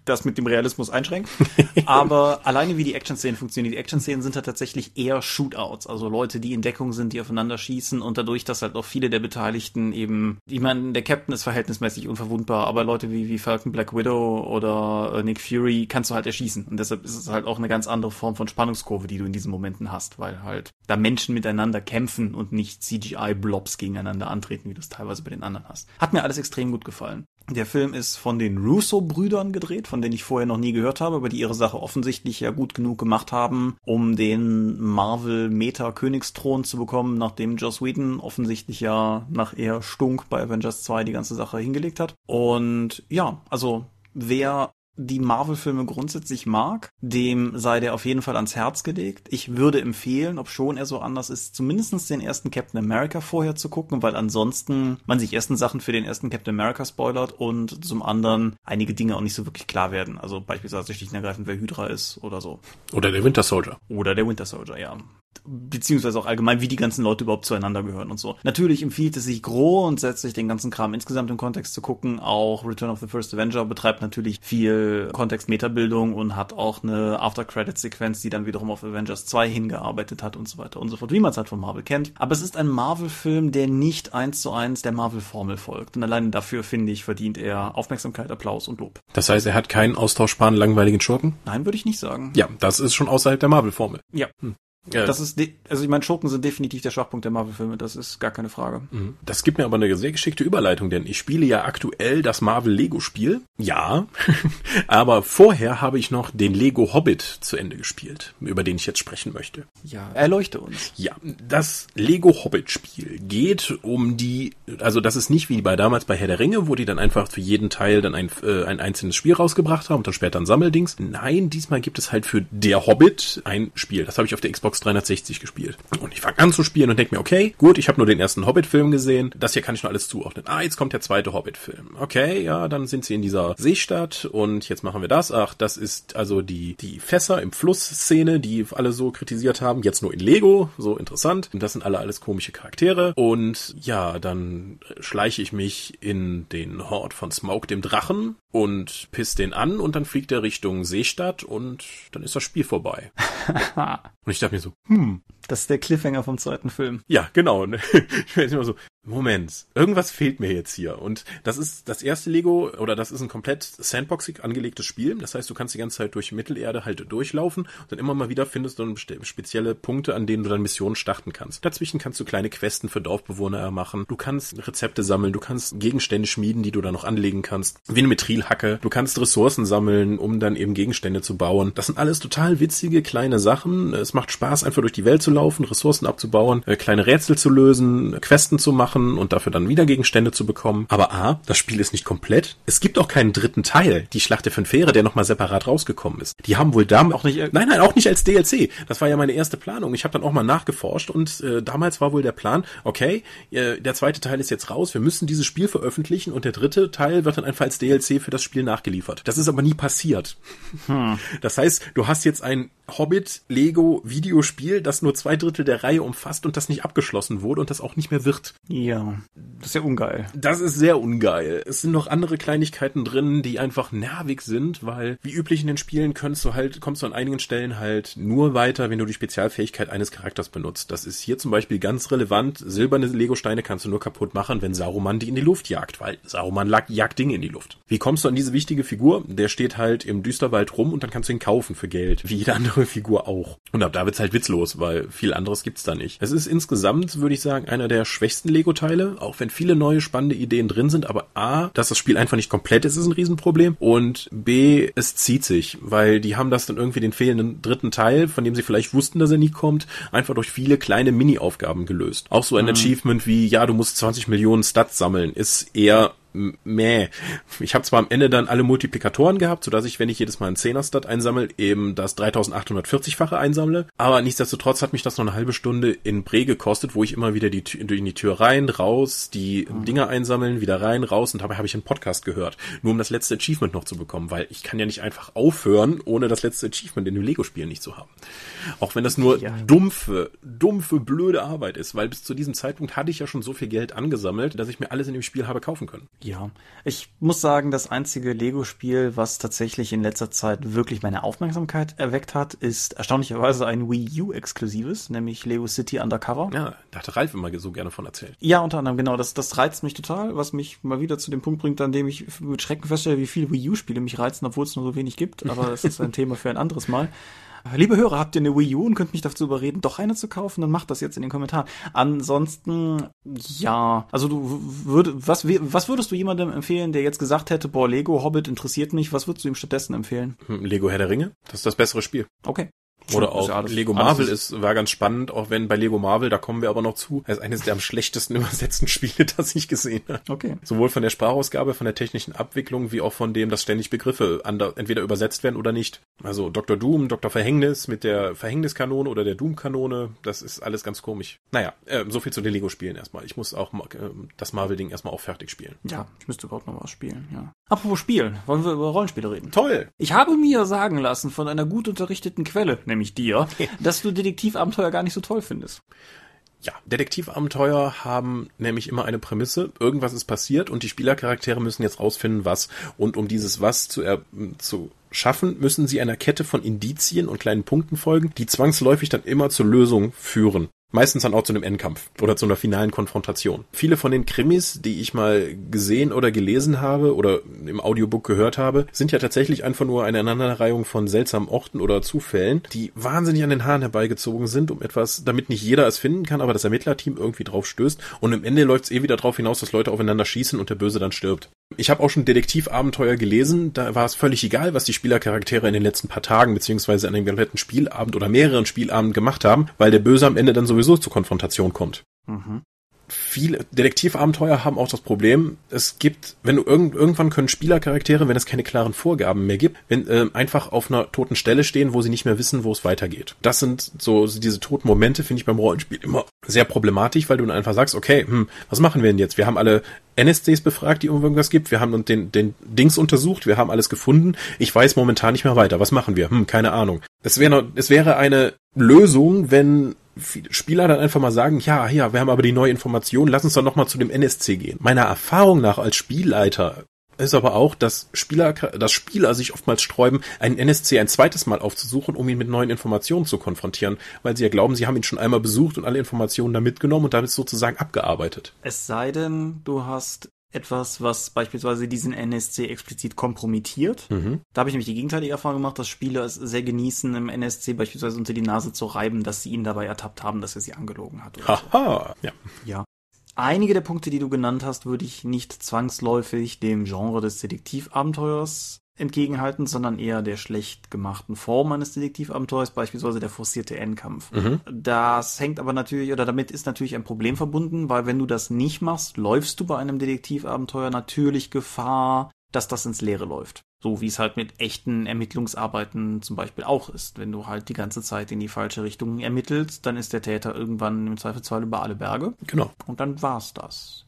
[SPEAKER 2] das mit dem Realismus einschränkt. (laughs) Aber alleine wie die Action-Szenen funktionieren, die Action-Szenen sind halt tatsächlich eher Shootouts, also Leute, die in Deckung sind, die aufeinander schießen und dadurch, dass halt auch viele der Beteiligten eben, ich meine, der Captain ist verhältnismäßig unverwundbar, aber Leute wie, wie Falcon Black Widow oder äh, Nick Fury kannst du halt erschießen. Und deshalb ist es halt auch eine ganz andere Form von Spannungskurve, die du in diesen Momenten hast, weil halt da Menschen miteinander kämpfen und nicht CGI-Blobs gegeneinander antreten, wie du es teilweise bei den anderen hast. Hat mir alles extrem gut gefallen. Der Film ist von den Russo-Brüdern gedreht, von denen ich vorher noch nie gehört habe, aber die ihre Sache offensichtlich ja gut genug gemacht haben, um den Marvel-Meta-Königsthron zu bekommen, nachdem Joss Whedon offensichtlich ja nach eher Stunk bei Avengers 2 die ganze Sache hingelegt hat. Und ja, also wer die Marvel-Filme grundsätzlich mag, dem sei der auf jeden Fall ans Herz gelegt. Ich würde empfehlen, ob schon er so anders ist, zumindestens den ersten Captain America vorher zu gucken, weil ansonsten man sich ersten Sachen für den ersten Captain America spoilert und zum anderen einige Dinge auch nicht so wirklich klar werden. Also beispielsweise schlicht und ergreifend, wer Hydra ist oder so.
[SPEAKER 3] Oder der Winter Soldier.
[SPEAKER 2] Oder der Winter Soldier, ja. Beziehungsweise auch allgemein, wie die ganzen Leute überhaupt zueinander gehören und so. Natürlich empfiehlt es sich groß und setzt sich den ganzen Kram insgesamt im Kontext zu gucken. Auch Return of the First Avenger betreibt natürlich viel Kontext-Metabildung und hat auch eine After-Credit-Sequenz, die dann wiederum auf Avengers 2 hingearbeitet hat und so weiter und so fort, wie man es halt von Marvel kennt. Aber es ist ein Marvel-Film, der nicht eins zu eins der Marvel-Formel folgt. Und alleine dafür, finde ich, verdient er Aufmerksamkeit, Applaus und Lob.
[SPEAKER 3] Das heißt, er hat keinen austauschbaren, langweiligen Schurken?
[SPEAKER 2] Nein, würde ich nicht sagen.
[SPEAKER 3] Ja, das ist schon außerhalb der Marvel-Formel.
[SPEAKER 2] Ja.
[SPEAKER 3] Ja,
[SPEAKER 2] Das ist, also ich meine, Schurken sind definitiv der Schwachpunkt der Marvel-Filme, das ist gar keine Frage.
[SPEAKER 3] Das gibt mir aber eine sehr geschickte Überleitung, denn ich spiele ja aktuell das Marvel Lego Spiel. Ja, (laughs) aber vorher habe ich noch den Lego Hobbit zu Ende gespielt, über den ich jetzt sprechen möchte.
[SPEAKER 2] Ja, erleuchte uns.
[SPEAKER 3] Ja, das Lego Hobbit Spiel geht um die, also das ist nicht wie bei damals bei Herr der Ringe, wo die dann einfach für jeden Teil dann ein, äh, ein einzelnes Spiel rausgebracht haben und dann später ein Sammeldings. Nein, diesmal gibt es halt für der Hobbit ein Spiel. Das habe ich auf der Xbox 360 gespielt. Und ich fange an zu spielen und denke mir, okay, gut, ich habe nur den ersten Hobbit-Film gesehen. Das hier kann ich noch alles zuordnen. Ah, jetzt kommt der zweite Hobbit-Film. Okay, ja, dann sind sie in dieser Seestadt und jetzt machen wir das. Ach, das ist also die, die Fässer im Fluss-Szene, die alle so kritisiert haben. Jetzt nur in Lego, so interessant. Und das sind alle alles komische Charaktere. Und ja, dann schleiche ich mich in den Hort von Smoke, dem Drachen, und piss den an und dann fliegt er Richtung Seestadt und dann ist das Spiel vorbei. (laughs) Und ich dachte mir so, hm,
[SPEAKER 2] Das ist der Cliffhanger vom zweiten Film.
[SPEAKER 3] ja, genau. (laughs) Ich weiß immer so, Moment, irgendwas fehlt mir jetzt hier. Und das ist das erste Lego, oder das ist ein komplett sandboxig angelegtes Spiel. Das heißt, du kannst die ganze Zeit durch Mittelerde halt durchlaufen und dann immer mal wieder findest du dann spezielle Punkte, an denen du dann Missionen starten kannst. Dazwischen kannst du kleine Questen für Dorfbewohner machen. Du kannst Rezepte sammeln, du kannst Gegenstände schmieden, die du dann noch anlegen kannst. Wie eine Metrilhacke. Du kannst Ressourcen sammeln, um dann eben Gegenstände zu bauen. Das sind alles total witzige kleine Sachen. Es macht Spaß, einfach durch die Welt zu laufen, Ressourcen abzubauen, äh, kleine Rätsel zu lösen, Questen zu machen und dafür dann wieder Gegenstände zu bekommen. Aber A, das Spiel ist nicht komplett. Es gibt auch keinen dritten Teil, die Schlacht der fünf Fähre, der nochmal separat rausgekommen ist. Die haben wohl damit auch nicht, nein, nein, auch nicht als DLC. Das war ja meine erste Planung. Ich habe dann auch mal nachgeforscht und äh, damals war wohl der Plan, okay, äh, der zweite Teil ist jetzt raus, wir müssen dieses Spiel veröffentlichen und der dritte Teil wird dann einfach als DLC für das Spiel nachgeliefert. Das ist aber nie passiert. Hm. Das heißt, du hast jetzt ein Hobbit Lego Videospiel, das nur zwei Drittel der Reihe umfasst und das nicht abgeschlossen wurde und das auch nicht mehr wird.
[SPEAKER 2] Ja, das ist ja ungeil.
[SPEAKER 3] Das ist sehr ungeil. Es sind noch andere Kleinigkeiten drin, die einfach nervig sind, weil wie üblich in den Spielen kannst du halt, kommst du an einigen Stellen halt nur weiter, wenn du die Spezialfähigkeit eines Charakters benutzt. Das ist hier zum Beispiel ganz relevant. Silberne Lego-Steine kannst du nur kaputt machen, wenn Saruman die in die Luft jagt, weil Saruman jagt Dinge in die Luft. Wie kommst du an diese wichtige Figur? Der steht halt im Düsterwald rum und dann kannst du ihn kaufen für Geld, wie jede andere Figur auch. Und ab da wird's halt witzlos, weil viel anderes gibt's da nicht. Es ist insgesamt, würde ich sagen, einer der schwächsten Lego-Teile, auch wenn viele neue spannende Ideen drin sind, aber A, dass das Spiel einfach nicht komplett ist, ist ein Riesenproblem und B, es zieht sich, weil die haben das dann irgendwie den fehlenden dritten Teil, von dem sie vielleicht wussten, dass er nie kommt, einfach durch viele kleine Mini-Aufgaben gelöst. Auch so ein mhm. Achievement wie, ja, du musst 20 Millionen Stats sammeln, ist eher meh. Ich habe zwar am Ende dann alle Multiplikatoren gehabt, sodass ich, wenn ich jedes Mal einen 10er-Stat einsammle, eben das 3840-fache einsammle. Aber nichtsdestotrotz hat mich das noch eine halbe Stunde in Bre gekostet, wo ich immer wieder die, in die Tür rein, raus, die mhm. Dinger einsammeln, wieder rein, raus und dabei habe ich einen Podcast gehört. Nur um das letzte Achievement noch zu bekommen, weil ich kann ja nicht einfach aufhören, ohne das letzte Achievement in dem Lego-Spiel nicht zu haben. Auch wenn das nur ja. dumpfe, dumpfe, blöde Arbeit ist, weil bis zu diesem Zeitpunkt hatte ich ja schon so viel Geld angesammelt, dass ich mir alles in dem Spiel habe kaufen können.
[SPEAKER 2] Ja, ich muss sagen, das einzige Lego-Spiel, was tatsächlich in letzter Zeit wirklich meine Aufmerksamkeit erweckt hat, ist erstaunlicherweise ein Wii U-exklusives, nämlich Lego City Undercover.
[SPEAKER 3] Ja, da hat Ralf immer so gerne von erzählt.
[SPEAKER 2] Ja, unter anderem, genau. Das, das reizt mich total, was mich mal wieder zu dem Punkt bringt, an dem ich mit Schrecken feststelle, wie viele Wii U-Spiele mich reizen, obwohl es nur so wenig gibt. Aber das ist ein Thema für ein anderes Mal. Liebe Hörer, habt ihr eine Wii U und könnt mich dazu überreden, doch eine zu kaufen? Dann macht das jetzt in den Kommentaren. Ansonsten, ja, also du würd, was, was würdest du jemandem empfehlen, der jetzt gesagt hätte, boah, Lego Hobbit interessiert mich, was würdest du ihm stattdessen empfehlen?
[SPEAKER 3] Hm, Lego Herr der Ringe? Das ist das bessere Spiel.
[SPEAKER 2] Okay.
[SPEAKER 3] Oder auch alles, Lego Marvel ist, war ganz spannend, auch wenn bei Lego Marvel, da kommen wir aber noch zu, ist eines der am schlechtesten (laughs) übersetzten Spiele, das ich gesehen habe.
[SPEAKER 2] Okay.
[SPEAKER 3] Sowohl von der Sprachausgabe, von der technischen Abwicklung, wie auch von dem, dass ständig Begriffe entweder übersetzt werden oder nicht. Also Dr. Doom, Dr. Verhängnis mit der Verhängniskanone oder der Doom-Kanone, das ist alles ganz komisch. Naja, äh, so viel zu den Lego-Spielen erstmal. Ich muss auch äh, das Marvel-Ding erstmal auch fertig spielen.
[SPEAKER 2] Ja, ich müsste überhaupt noch was spielen, ja. Apropos Spielen, wollen wir über Rollenspiele reden?
[SPEAKER 3] Toll!
[SPEAKER 2] Ich habe mir sagen lassen von einer gut unterrichteten Quelle, nämlich dir, dass du Detektivabenteuer gar nicht so toll findest.
[SPEAKER 3] Ja, Detektivabenteuer haben nämlich immer eine Prämisse. Irgendwas ist passiert und die Spielercharaktere müssen jetzt rausfinden, was. Und um dieses Was zu, er zu schaffen, müssen sie einer Kette von Indizien und kleinen Punkten folgen, die zwangsläufig dann immer zur Lösung führen. Meistens dann auch zu einem Endkampf oder zu einer finalen Konfrontation. Viele von den Krimis, die ich mal gesehen oder gelesen habe oder im Audiobook gehört habe, sind ja tatsächlich einfach nur eine Aneinanderreihung von seltsamen Orten oder Zufällen, die wahnsinnig an den Haaren herbeigezogen sind, um etwas, damit nicht jeder es finden kann, aber das Ermittlerteam irgendwie drauf stößt. Und im Ende läuft es eh wieder darauf hinaus, dass Leute aufeinander schießen und der Böse dann stirbt. Ich habe auch schon Detektivabenteuer gelesen, da war es völlig egal, was die Spielercharaktere in den letzten paar Tagen beziehungsweise an dem kompletten Spielabend oder mehreren Spielabenden gemacht haben, weil der Böse am Ende dann sowieso zur Konfrontation kommt. Mhm viele Detektivabenteuer haben auch das Problem, es gibt, wenn du irgend, irgendwann können Spielercharaktere, wenn es keine klaren Vorgaben mehr gibt, wenn äh, einfach auf einer toten Stelle stehen, wo sie nicht mehr wissen, wo es weitergeht. Das sind so diese toten Momente, finde ich beim Rollenspiel immer sehr problematisch, weil du dann einfach sagst, okay, hm, was machen wir denn jetzt? Wir haben alle NSCs befragt, die irgendwas gibt. Wir haben den, den Dings untersucht. Wir haben alles gefunden. Ich weiß momentan nicht mehr weiter. Was machen wir? Hm, keine Ahnung. Es wäre, es wäre eine Lösung, wenn Spieler dann einfach mal sagen, ja, ja, wir haben aber die neue Information, lass uns doch nochmal zu dem NSC gehen. Meiner Erfahrung nach als Spielleiter ist aber auch, dass Spieler, dass Spieler sich oftmals sträuben, einen NSC ein zweites Mal aufzusuchen, um ihn mit neuen Informationen zu konfrontieren, weil sie ja glauben, sie haben ihn schon einmal besucht und alle Informationen da mitgenommen und damit sozusagen abgearbeitet.
[SPEAKER 2] Es sei denn, du hast etwas, was beispielsweise diesen NSC explizit kompromittiert. Mhm. Da habe ich nämlich die gegenteilige Erfahrung gemacht, dass Spieler es sehr genießen, im NSC beispielsweise unter die Nase zu reiben, dass sie ihn dabei ertappt haben, dass er sie angelogen hat.
[SPEAKER 3] Haha, so. ja.
[SPEAKER 2] Ja. Einige der Punkte, die du genannt hast, würde ich nicht zwangsläufig dem Genre des Detektivabenteuers entgegenhalten, sondern eher der schlecht gemachten Form eines Detektivabenteuers, beispielsweise der forcierte Endkampf. Mhm. Das hängt aber natürlich, oder damit ist natürlich ein Problem verbunden, weil wenn du das nicht machst, läufst du bei einem Detektivabenteuer natürlich Gefahr, dass das ins Leere läuft. So wie es halt mit echten Ermittlungsarbeiten zum Beispiel auch ist. Wenn du halt die ganze Zeit in die falsche Richtung ermittelst, dann ist der Täter irgendwann im Zweifelsfall über alle Berge.
[SPEAKER 3] Genau.
[SPEAKER 2] Und dann war's das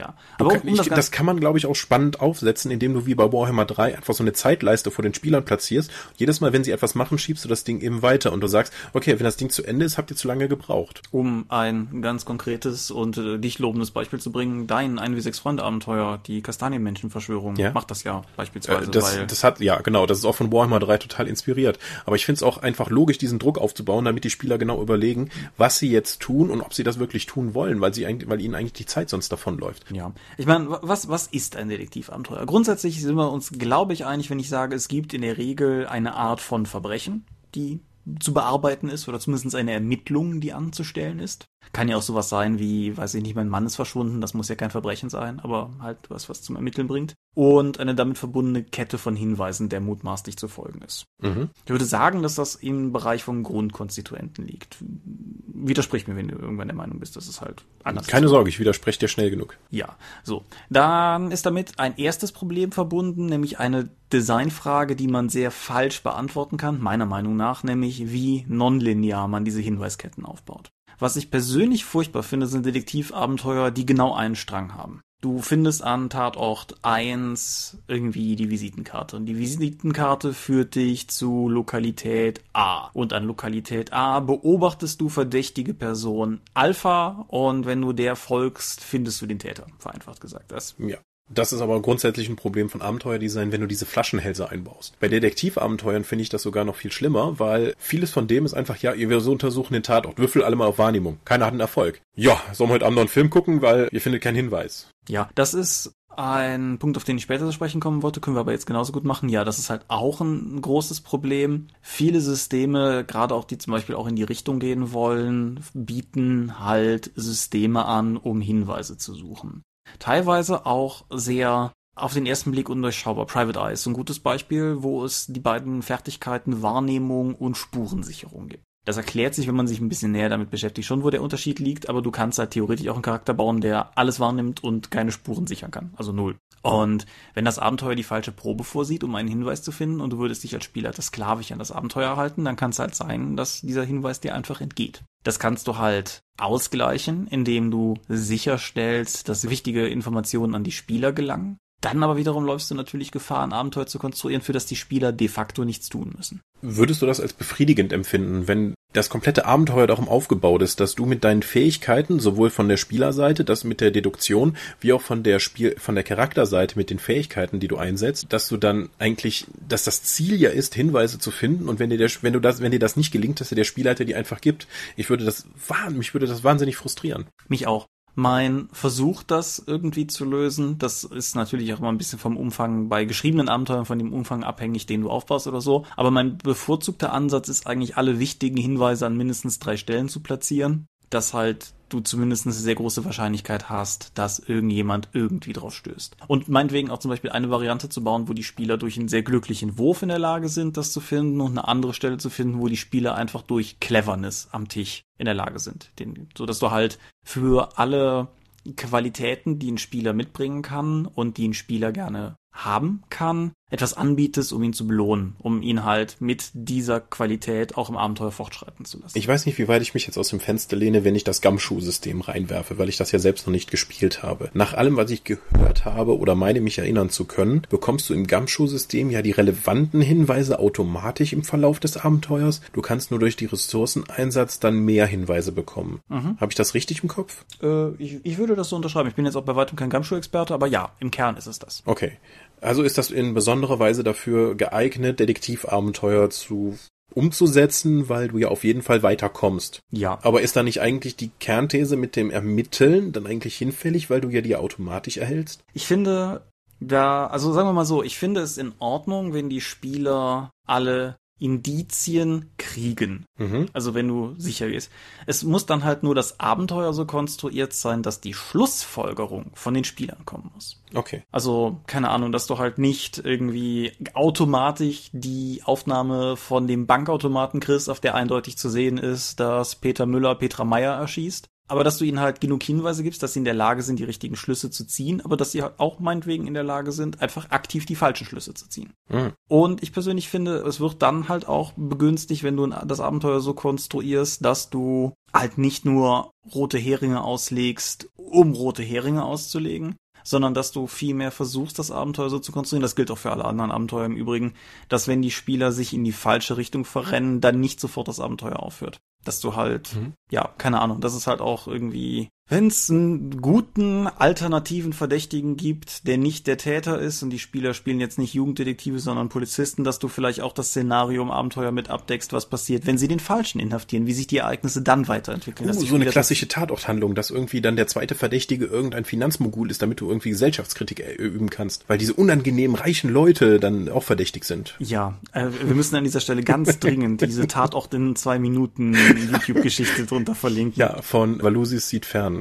[SPEAKER 2] ja.
[SPEAKER 3] Aber kann, um das, das, kann man, glaube ich, auch spannend aufsetzen, indem du wie bei Warhammer 3 einfach so eine Zeitleiste vor den Spielern platzierst. Jedes Mal, wenn sie etwas machen, schiebst du das Ding eben weiter und du sagst, okay, wenn das Ding zu Ende ist, habt ihr zu lange gebraucht.
[SPEAKER 2] Um ein ganz konkretes und äh, dich lobendes Beispiel zu bringen, dein 1W6 Freunde Abenteuer, die Kastanienmenschenverschwörung, ja? macht das ja beispielsweise.
[SPEAKER 3] Äh, das, das hat, ja, genau, das ist auch von Warhammer 3 total inspiriert. Aber ich finde es auch einfach logisch, diesen Druck aufzubauen, damit die Spieler genau überlegen, was sie jetzt tun und ob sie das wirklich tun wollen, weil sie eigentlich, weil ihnen eigentlich die Zeit sonst davonläuft.
[SPEAKER 2] Ja. Ich meine, was, was ist ein Detektivabenteuer? Grundsätzlich sind wir uns, glaube ich, einig, wenn ich sage, es gibt in der Regel eine Art von Verbrechen, die zu bearbeiten ist oder zumindest eine Ermittlung, die anzustellen ist. Kann ja auch sowas sein wie, weiß ich nicht, mein Mann ist verschwunden, das muss ja kein Verbrechen sein, aber halt was, was zum Ermitteln bringt. Und eine damit verbundene Kette von Hinweisen, der mutmaßlich zu folgen ist. Mhm. Ich würde sagen, dass das im Bereich von Grundkonstituenten liegt. Widersprich mir, wenn du irgendwann der Meinung bist, dass es halt anders
[SPEAKER 3] Keine ist. Sorge, ich widerspreche dir schnell genug.
[SPEAKER 2] Ja, so. Dann ist damit ein erstes Problem verbunden, nämlich eine Designfrage, die man sehr falsch beantworten kann, meiner Meinung nach, nämlich wie nonlinear man diese Hinweisketten aufbaut. Was ich persönlich furchtbar finde, sind Detektivabenteuer, die genau einen Strang haben. Du findest an Tatort 1 irgendwie die Visitenkarte. Und die Visitenkarte führt dich zu Lokalität A. Und an Lokalität A beobachtest du verdächtige Person Alpha und wenn du der folgst, findest du den Täter. Vereinfacht gesagt. Das
[SPEAKER 3] ja. Das ist aber grundsätzlich ein Problem von Abenteuerdesign, wenn du diese Flaschenhälse einbaust. Bei Detektivabenteuern finde ich das sogar noch viel schlimmer, weil vieles von dem ist einfach, ja, wir so untersuchen den Tatort, würfel alle mal auf Wahrnehmung. Keiner hat einen Erfolg. Ja, sollen wir heute Abend noch einen Film gucken, weil ihr findet keinen Hinweis.
[SPEAKER 2] Ja, das ist ein Punkt, auf den ich später zu sprechen kommen wollte, können wir aber jetzt genauso gut machen. Ja, das ist halt auch ein großes Problem. Viele Systeme, gerade auch die zum Beispiel auch in die Richtung gehen wollen, bieten halt Systeme an, um Hinweise zu suchen. Teilweise auch sehr auf den ersten Blick undurchschaubar. Private Eye ist ein gutes Beispiel, wo es die beiden Fertigkeiten Wahrnehmung und Spurensicherung gibt. Das erklärt sich, wenn man sich ein bisschen näher damit beschäftigt, schon, wo der Unterschied liegt, aber du kannst halt theoretisch auch einen Charakter bauen, der alles wahrnimmt und keine Spuren sichern kann. Also null. Und wenn das Abenteuer die falsche Probe vorsieht, um einen Hinweis zu finden, und du würdest dich als Spieler das sklavisch an das Abenteuer halten, dann kann es halt sein, dass dieser Hinweis dir einfach entgeht. Das kannst du halt ausgleichen, indem du sicherstellst, dass wichtige Informationen an die Spieler gelangen. Dann aber wiederum läufst du natürlich Gefahr, ein Abenteuer zu konstruieren, für das die Spieler de facto nichts tun müssen.
[SPEAKER 3] Würdest du das als befriedigend empfinden, wenn das komplette Abenteuer darum aufgebaut ist, dass du mit deinen Fähigkeiten, sowohl von der Spielerseite, das mit der Deduktion, wie auch von der Spiel, von der Charakterseite mit den Fähigkeiten, die du einsetzt, dass du dann eigentlich, dass das Ziel ja ist, Hinweise zu finden und wenn dir der, wenn du das, wenn dir das nicht gelingt, dass dir der Spielleiter die einfach gibt, ich würde das, mich würde das wahnsinnig frustrieren.
[SPEAKER 2] Mich auch mein Versuch, das irgendwie zu lösen. Das ist natürlich auch immer ein bisschen vom Umfang bei geschriebenen Abenteuern, von dem Umfang abhängig, den du aufbaust oder so. Aber mein bevorzugter Ansatz ist eigentlich, alle wichtigen Hinweise an mindestens drei Stellen zu platzieren. Dass halt du zumindest eine sehr große Wahrscheinlichkeit hast, dass irgendjemand irgendwie drauf stößt. Und meinetwegen auch zum Beispiel eine Variante zu bauen, wo die Spieler durch einen sehr glücklichen Wurf in der Lage sind, das zu finden und eine andere Stelle zu finden, wo die Spieler einfach durch Cleverness am Tisch in der Lage sind. Den, so dass du halt für alle Qualitäten, die ein Spieler mitbringen kann und die ein Spieler gerne haben kann, etwas anbietest, um ihn zu belohnen, um ihn halt mit dieser Qualität auch im Abenteuer fortschreiten zu lassen.
[SPEAKER 3] Ich weiß nicht, wie weit ich mich jetzt aus dem Fenster lehne, wenn ich das Gumshoe-System reinwerfe, weil ich das ja selbst noch nicht gespielt habe. Nach allem, was ich gehört habe oder meine mich erinnern zu können, bekommst du im Gumshoe-System ja die relevanten Hinweise automatisch im Verlauf des Abenteuers. Du kannst nur durch die Ressourceneinsatz dann mehr Hinweise bekommen. Mhm. Habe ich das richtig im Kopf?
[SPEAKER 2] Äh, ich, ich würde das so unterschreiben. Ich bin jetzt auch bei weitem kein Gumshoe-Experte, aber ja, im Kern ist es das.
[SPEAKER 3] Okay. Also ist das in besonderer Weise dafür geeignet, Detektivabenteuer zu umzusetzen, weil du ja auf jeden Fall weiterkommst.
[SPEAKER 2] Ja.
[SPEAKER 3] Aber ist da nicht eigentlich die Kernthese mit dem Ermitteln dann eigentlich hinfällig, weil du ja die automatisch erhältst?
[SPEAKER 2] Ich finde, da, also sagen wir mal so, ich finde es in Ordnung, wenn die Spieler alle Indizien kriegen. Mhm. Also wenn du sicher gehst. Es muss dann halt nur das Abenteuer so konstruiert sein, dass die Schlussfolgerung von den Spielern kommen muss.
[SPEAKER 3] Okay.
[SPEAKER 2] Also keine Ahnung, dass du halt nicht irgendwie automatisch die Aufnahme von dem Bankautomaten kriegst, auf der eindeutig zu sehen ist, dass Peter Müller Petra Meyer erschießt, aber dass du ihnen halt genug Hinweise gibst, dass sie in der Lage sind, die richtigen Schlüsse zu ziehen, aber dass sie halt auch meinetwegen in der Lage sind, einfach aktiv die falschen Schlüsse zu ziehen. Mhm. Und ich persönlich finde, es wird dann halt auch begünstigt, wenn du das Abenteuer so konstruierst, dass du halt nicht nur rote Heringe auslegst, um rote Heringe auszulegen, sondern dass du vielmehr versuchst, das Abenteuer so zu konstruieren. Das gilt auch für alle anderen Abenteuer im Übrigen, dass wenn die Spieler sich in die falsche Richtung verrennen, dann nicht sofort das Abenteuer aufhört dass du halt, mhm. ja, keine Ahnung, das ist halt auch irgendwie wenn es einen guten alternativen Verdächtigen gibt, der nicht der Täter ist und die Spieler spielen jetzt nicht Jugenddetektive, sondern Polizisten, dass du vielleicht auch das Szenario im Abenteuer mit abdeckst, was passiert, wenn sie den Falschen inhaftieren, wie sich die Ereignisse dann weiterentwickeln.
[SPEAKER 3] Uh, so eine klassische Tatorthandlung, dass irgendwie dann der zweite Verdächtige irgendein Finanzmogul ist, damit du irgendwie Gesellschaftskritik üben kannst, weil diese unangenehmen reichen Leute dann auch verdächtig sind.
[SPEAKER 2] Ja, äh, wir müssen an dieser Stelle ganz (laughs) dringend diese Tatort in zwei Minuten (laughs) YouTube-Geschichte drunter verlinken.
[SPEAKER 3] Ja, von Valusis sieht fern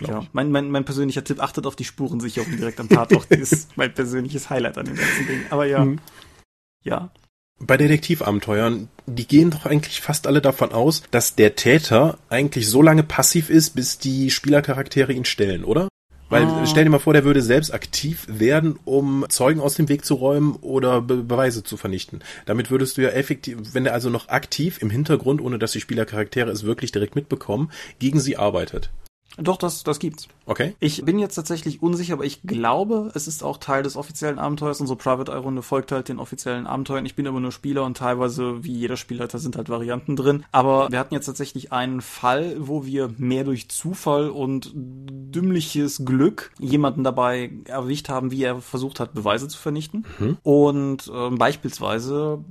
[SPEAKER 2] ja, mein, mein, mein persönlicher Tipp, achtet auf die Spurensicherung direkt am Tatort, ist (laughs) mein persönliches Highlight an dem ganzen Ding. Aber ja, mhm. ja.
[SPEAKER 3] Bei Detektivabenteuern, die gehen doch eigentlich fast alle davon aus, dass der Täter eigentlich so lange passiv ist, bis die Spielercharaktere ihn stellen, oder? Weil oh. stell dir mal vor, der würde selbst aktiv werden, um Zeugen aus dem Weg zu räumen oder Be Beweise zu vernichten. Damit würdest du ja effektiv, wenn er also noch aktiv im Hintergrund, ohne dass die Spielercharaktere es wirklich direkt mitbekommen, gegen sie arbeitet.
[SPEAKER 2] Doch, das, das gibt's.
[SPEAKER 3] Okay.
[SPEAKER 2] Ich bin jetzt tatsächlich unsicher, aber ich glaube, es ist auch Teil des offiziellen Abenteuers. Unsere Private Eye Runde folgt halt den offiziellen Abenteuern. Ich bin aber nur Spieler und teilweise, wie jeder Spielleiter, sind halt Varianten drin. Aber wir hatten jetzt tatsächlich einen Fall, wo wir mehr durch Zufall und dümmliches Glück jemanden dabei erwischt haben, wie er versucht hat, Beweise zu vernichten. Mhm. Und äh, beispielsweise,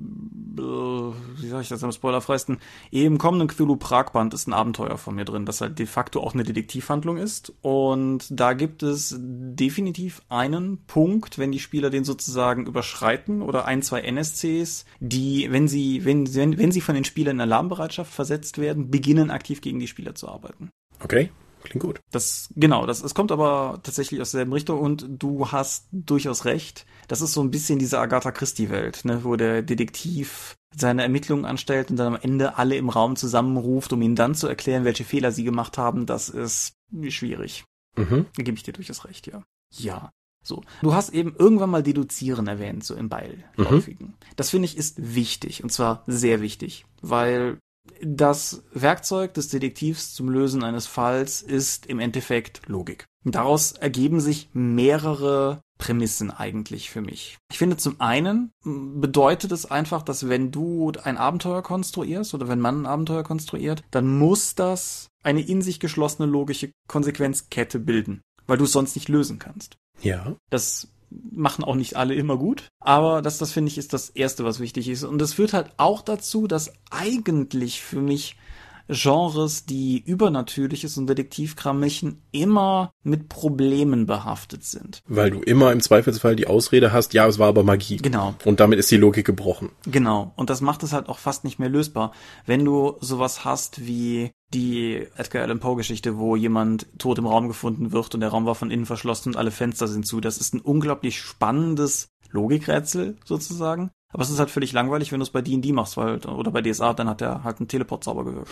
[SPEAKER 2] äh, wie sage ich das am spoilerfreisten, im kommenden Cthulhu Pragband ist ein Abenteuer von mir drin, das halt de facto auch eine Detektivhandlung ist. Und da gibt es definitiv einen Punkt, wenn die Spieler den sozusagen überschreiten oder ein, zwei NSCs, die, wenn sie, wenn, wenn, wenn sie von den Spielern in Alarmbereitschaft versetzt werden, beginnen aktiv gegen die Spieler zu arbeiten.
[SPEAKER 3] Okay. Klingt gut.
[SPEAKER 2] Das, genau, das, es kommt aber tatsächlich aus derselben Richtung und du hast durchaus recht. Das ist so ein bisschen diese Agatha Christie-Welt, ne, wo der Detektiv seine Ermittlungen anstellt und dann am Ende alle im Raum zusammenruft, um ihnen dann zu erklären, welche Fehler sie gemacht haben. Das ist schwierig. Mhm. Da gebe ich dir durchaus recht, ja. Ja. So. Du hast eben irgendwann mal deduzieren erwähnt, so im Beiläufigen. Mhm. Das finde ich ist wichtig und zwar sehr wichtig, weil das Werkzeug des Detektivs zum Lösen eines Falls ist im Endeffekt Logik. Daraus ergeben sich mehrere Prämissen eigentlich für mich. Ich finde zum einen bedeutet es einfach, dass wenn du ein Abenteuer konstruierst oder wenn man ein Abenteuer konstruiert, dann muss das eine in sich geschlossene logische Konsequenzkette bilden, weil du es sonst nicht lösen kannst.
[SPEAKER 3] Ja.
[SPEAKER 2] Das machen auch nicht alle immer gut. Aber das, das finde ich, ist das Erste, was wichtig ist. Und das führt halt auch dazu, dass eigentlich für mich Genres, die Übernatürliches und Detektivkram machen, immer mit Problemen behaftet sind.
[SPEAKER 3] Weil du immer im Zweifelsfall die Ausrede hast, ja, es war aber Magie.
[SPEAKER 2] Genau.
[SPEAKER 3] Und damit ist die Logik gebrochen.
[SPEAKER 2] Genau. Und das macht es halt auch fast nicht mehr lösbar. Wenn du sowas hast wie die Edgar Allan Poe Geschichte, wo jemand tot im Raum gefunden wird und der Raum war von innen verschlossen und alle Fenster sind zu. Das ist ein unglaublich spannendes Logikrätsel sozusagen. Aber es ist halt völlig langweilig, wenn du es bei D&D machst, weil, oder bei DSA, dann hat der halt einen Teleport-Zauber gewirkt.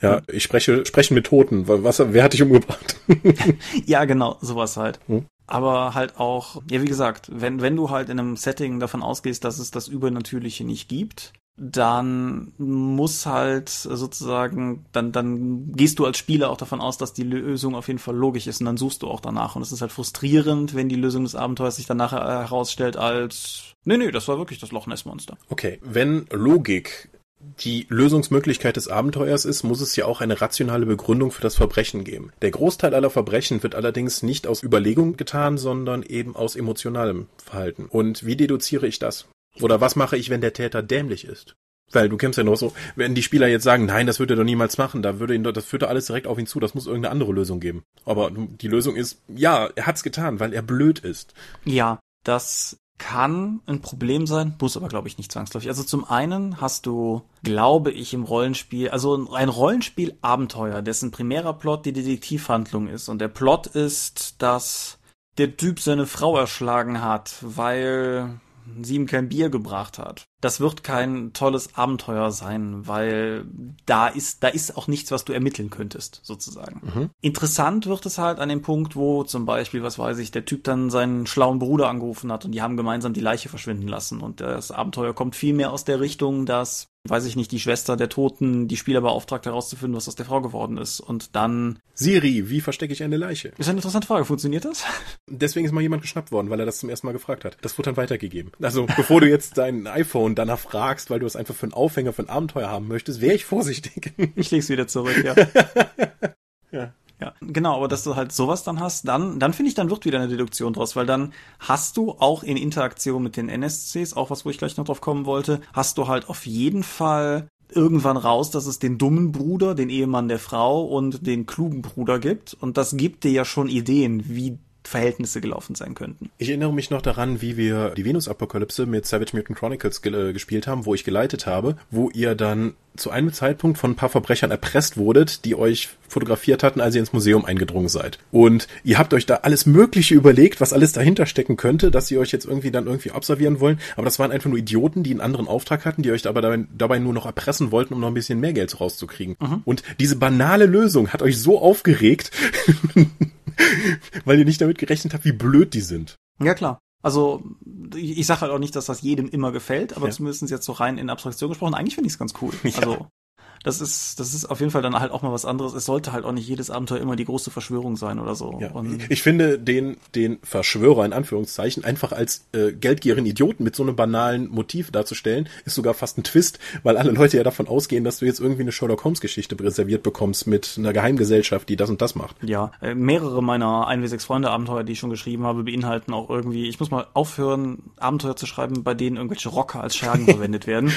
[SPEAKER 3] Ja, ich spreche, sprechen mit Toten. Was, wer hat dich umgebracht? (laughs)
[SPEAKER 2] ja, genau, sowas halt. Hm? aber halt auch, ja wie gesagt, wenn, wenn du halt in einem Setting davon ausgehst, dass es das Übernatürliche nicht gibt, dann muss halt sozusagen, dann, dann gehst du als Spieler auch davon aus, dass die Lösung auf jeden Fall logisch ist und dann suchst du auch danach. Und es ist halt frustrierend, wenn die Lösung des Abenteuers sich dann nachher herausstellt als, nee, nee, das war wirklich das Loch Ness Monster.
[SPEAKER 3] Okay, wenn Logik die Lösungsmöglichkeit des Abenteuers ist, muss es ja auch eine rationale Begründung für das Verbrechen geben. Der Großteil aller Verbrechen wird allerdings nicht aus Überlegung getan, sondern eben aus emotionalem Verhalten. Und wie deduziere ich das? Oder was mache ich, wenn der Täter dämlich ist? Weil du kennst ja noch so, wenn die Spieler jetzt sagen, nein, das würde er doch niemals machen, da würde ihn das führt alles direkt auf ihn zu, das muss irgendeine andere Lösung geben. Aber die Lösung ist, ja, er hat's getan, weil er blöd ist.
[SPEAKER 2] Ja, das kann ein Problem sein, muss aber, glaube ich, nicht zwangsläufig. Also zum einen hast du, glaube ich, im Rollenspiel, also ein Rollenspiel-Abenteuer, dessen primärer Plot die Detektivhandlung ist. Und der Plot ist, dass der Typ seine Frau erschlagen hat, weil sie ihm kein Bier gebracht hat. Das wird kein tolles Abenteuer sein, weil da ist, da ist auch nichts, was du ermitteln könntest, sozusagen. Mhm. Interessant wird es halt an dem Punkt, wo zum Beispiel, was weiß ich, der Typ dann seinen schlauen Bruder angerufen hat und die haben gemeinsam die Leiche verschwinden lassen und das Abenteuer kommt viel mehr aus der Richtung, dass weiß ich nicht, die Schwester der Toten die Spieler beauftragt herauszufinden, was aus der Frau geworden ist. Und dann.
[SPEAKER 3] Siri, wie verstecke ich eine Leiche?
[SPEAKER 2] Ist eine interessante Frage. Funktioniert das?
[SPEAKER 3] Deswegen ist mal jemand geschnappt worden, weil er das zum ersten Mal gefragt hat. Das wurde dann weitergegeben. Also, bevor du jetzt dein iPhone danach fragst, weil du es einfach für einen Aufhänger, für ein Abenteuer haben möchtest, wäre ich vorsichtig.
[SPEAKER 2] Ich leg's wieder zurück, ja. (laughs) ja. Ja, genau, aber dass du halt sowas dann hast, dann, dann finde ich, dann wird wieder eine Deduktion draus, weil dann hast du auch in Interaktion mit den NSCs, auch was, wo ich gleich noch drauf kommen wollte, hast du halt auf jeden Fall irgendwann raus, dass es den dummen Bruder, den Ehemann der Frau und den klugen Bruder gibt. Und das gibt dir ja schon Ideen, wie Verhältnisse gelaufen sein könnten.
[SPEAKER 3] Ich erinnere mich noch daran, wie wir die Venus-Apokalypse mit Savage Mutant Chronicles ge äh, gespielt haben, wo ich geleitet habe, wo ihr dann zu einem Zeitpunkt von ein paar Verbrechern erpresst wurdet, die euch fotografiert hatten, als ihr ins Museum eingedrungen seid. Und ihr habt euch da alles Mögliche überlegt, was alles dahinter stecken könnte, dass sie euch jetzt irgendwie dann irgendwie observieren wollen. Aber das waren einfach nur Idioten, die einen anderen Auftrag hatten, die euch aber dabei, dabei nur noch erpressen wollten, um noch ein bisschen mehr Geld rauszukriegen. Mhm. Und diese banale Lösung hat euch so aufgeregt, (laughs) (laughs) weil ihr nicht damit gerechnet habt, wie blöd die sind.
[SPEAKER 2] Ja, klar. Also ich sage halt auch nicht, dass das jedem immer gefällt, aber ja. zumindest jetzt so rein in Abstraktion gesprochen, eigentlich finde ich es ganz cool. (laughs) Ja. Also das ist, das ist auf jeden Fall dann halt auch mal was anderes. Es sollte halt auch nicht jedes Abenteuer immer die große Verschwörung sein oder so.
[SPEAKER 3] Ja. Und ich finde den, den Verschwörer in Anführungszeichen einfach als äh, geldgierigen Idioten mit so einem banalen Motiv darzustellen, ist sogar fast ein Twist, weil alle Leute ja davon ausgehen, dass du jetzt irgendwie eine Sherlock Holmes Geschichte reserviert bekommst mit einer Geheimgesellschaft, die das und das macht.
[SPEAKER 2] Ja, äh, mehrere meiner 1W6 Freunde Abenteuer, die ich schon geschrieben habe, beinhalten auch irgendwie, ich muss mal aufhören, Abenteuer zu schreiben, bei denen irgendwelche Rocker als Schergen (laughs) verwendet werden.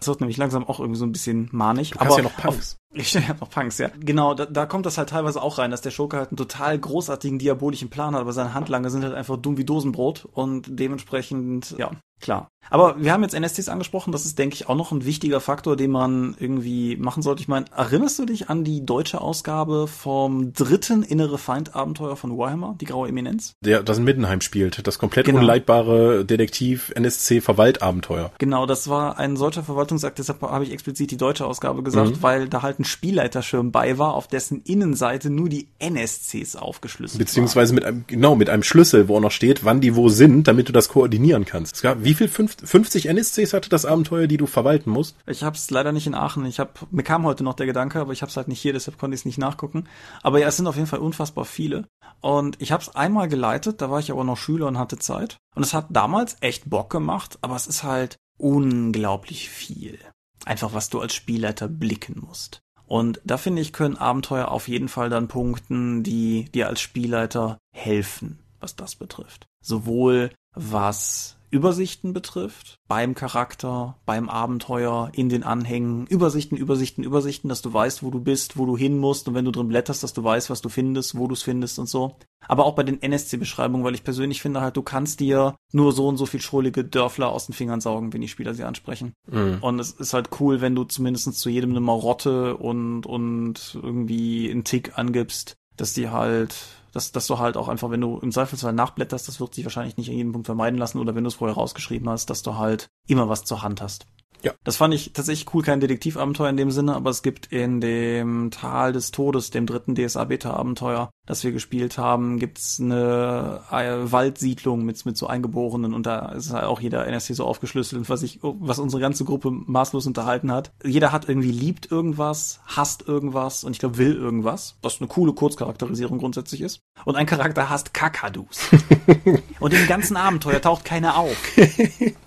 [SPEAKER 2] Das wird nämlich langsam auch irgendwie so ein bisschen manig.
[SPEAKER 3] Du aber ja noch Punks.
[SPEAKER 2] Ich (laughs) habe noch Punks, ja. Genau, da, da kommt das halt teilweise auch rein, dass der Schurke halt einen total großartigen diabolischen Plan hat, aber seine Handlanger sind halt einfach dumm wie Dosenbrot und dementsprechend, ja, Klar. Aber wir haben jetzt NSTs angesprochen, das ist, denke ich, auch noch ein wichtiger Faktor, den man irgendwie machen sollte. Ich meine, erinnerst du dich an die deutsche Ausgabe vom dritten Innere Feind-Abenteuer von Warhammer, die Graue Eminenz?
[SPEAKER 3] Der das in Middenheim spielt, das komplett genau. unleitbare Detektiv-NSC-Verwaltabenteuer.
[SPEAKER 2] Genau, das war ein solcher Verwaltungsakt, deshalb habe ich explizit die deutsche Ausgabe gesagt, mhm. weil da halt ein Spielleiterschirm bei war, auf dessen Innenseite nur die NSCs aufgeschlüsselt
[SPEAKER 3] Beziehungsweise waren. mit einem, genau, mit einem Schlüssel, wo auch noch steht, wann die wo sind, damit du das koordinieren kannst. Es gab, wie viel? 50 NSCs hatte das Abenteuer, die du verwalten musst?
[SPEAKER 2] Ich habe es leider nicht in Aachen. Ich habe mir kam heute noch der Gedanke, aber ich habe es halt nicht hier, deshalb konnte ich es nicht nachgucken. Aber ja, es sind auf jeden Fall unfassbar viele. Und ich habe es einmal geleitet, da war ich aber noch Schüler und hatte Zeit. Und es hat damals echt Bock gemacht, aber es ist halt unglaublich viel. Einfach was du als Spielleiter blicken musst. Und da finde ich, können Abenteuer auf jeden Fall dann punkten, die dir als Spielleiter helfen, was das betrifft. Sowohl was Übersichten betrifft, beim Charakter, beim Abenteuer, in den Anhängen, Übersichten, Übersichten, Übersichten, dass du weißt, wo du bist, wo du hin musst und wenn du drin blätterst, dass du weißt, was du findest, wo du es findest und so. Aber auch bei den NSC-Beschreibungen, weil ich persönlich finde halt, du kannst dir nur so und so viel schrullige Dörfler aus den Fingern saugen, wenn die Spieler sie ansprechen. Mhm. Und es ist halt cool, wenn du zumindest zu jedem eine Marotte und, und irgendwie einen Tick angibst, dass die halt dass, dass du halt auch einfach, wenn du im Zweifelsfall nachblätterst, das wird sich wahrscheinlich nicht an jedem Punkt vermeiden lassen, oder wenn du es vorher rausgeschrieben hast, dass du halt immer was zur Hand hast.
[SPEAKER 3] Ja.
[SPEAKER 2] Das fand ich tatsächlich cool, kein Detektivabenteuer in dem Sinne, aber es gibt in dem Tal des Todes, dem dritten DSA-Beta-Abenteuer, das wir gespielt haben, gibt's eine äh, Waldsiedlung mit, mit so Eingeborenen und da ist halt auch jeder NSC so aufgeschlüsselt und was ich, was unsere ganze Gruppe maßlos unterhalten hat. Jeder hat irgendwie liebt irgendwas, hasst irgendwas und ich glaube will irgendwas, was eine coole Kurzcharakterisierung grundsätzlich ist. Und ein Charakter hasst Kakadus. (laughs) und im ganzen Abenteuer taucht keiner auf. (laughs)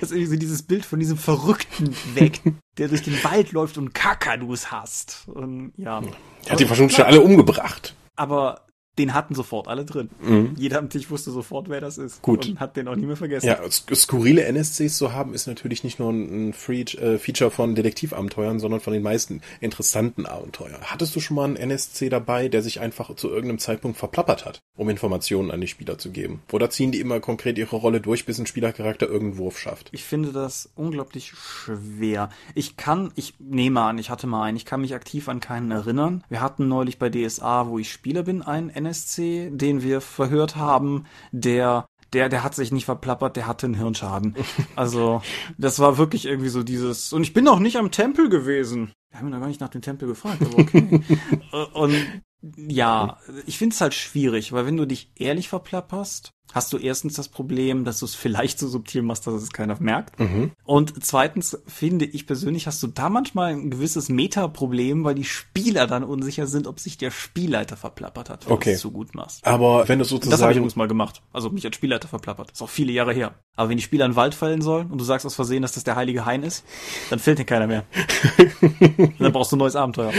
[SPEAKER 2] Das ist irgendwie so dieses Bild von diesem Verrückten weg, der durch den Wald läuft und Kakadus hasst. Und ja.
[SPEAKER 3] Er hat die wahrscheinlich schon alle umgebracht.
[SPEAKER 2] Aber den hatten sofort alle drin.
[SPEAKER 3] Mhm.
[SPEAKER 2] Jeder am Tisch wusste sofort, wer das ist.
[SPEAKER 3] Gut.
[SPEAKER 2] Und hat den auch nie mehr vergessen.
[SPEAKER 3] Ja, sk- skurrile NSCs zu haben, ist natürlich nicht nur ein äh, Feature von Detektivabenteuern, sondern von den meisten interessanten Abenteuern. Hattest du schon mal einen NSC dabei, der sich einfach zu irgendeinem Zeitpunkt verplappert hat, um Informationen an die Spieler zu geben? Oder ziehen die immer konkret ihre Rolle durch, bis ein Spielercharakter irgendeinen Wurf schafft?
[SPEAKER 2] Ich finde das unglaublich schwer. Ich kann, ich nehme an, ich hatte mal einen, ich kann mich aktiv an keinen erinnern. Wir hatten neulich bei DSA, wo ich Spieler bin, einen NSC, den wir verhört haben, der der, der hat sich nicht verplappert, der hatte einen Hirnschaden. (laughs) Also, das war wirklich irgendwie so dieses, und ich bin noch nicht am Tempel gewesen. Wir haben ihn noch gar nicht nach dem Tempel gefragt, aber okay. (laughs) und ja, ich finde es halt schwierig, weil wenn du dich ehrlich verplapperst, hast du erstens das Problem, dass du es vielleicht so subtil machst, dass es keiner merkt. Und zweitens finde ich persönlich, hast du da manchmal ein gewisses Meta-Problem, weil die Spieler dann unsicher sind, ob sich der Spielleiter verplappert hat, wenn
[SPEAKER 3] Okay.
[SPEAKER 2] du es so gut machst.
[SPEAKER 3] Aber wenn du
[SPEAKER 2] Das habe ich
[SPEAKER 3] sozusagen
[SPEAKER 2] übrigens mal gemacht. Also mich als Spielleiter verplappert. Das ist auch viele Jahre her. Aber wenn die Spieler in den Wald fallen sollen und du sagst aus Versehen, dass das der heilige Hain ist, dann fällt dir keiner mehr. (laughs) dann brauchst du ein neues Abenteuer.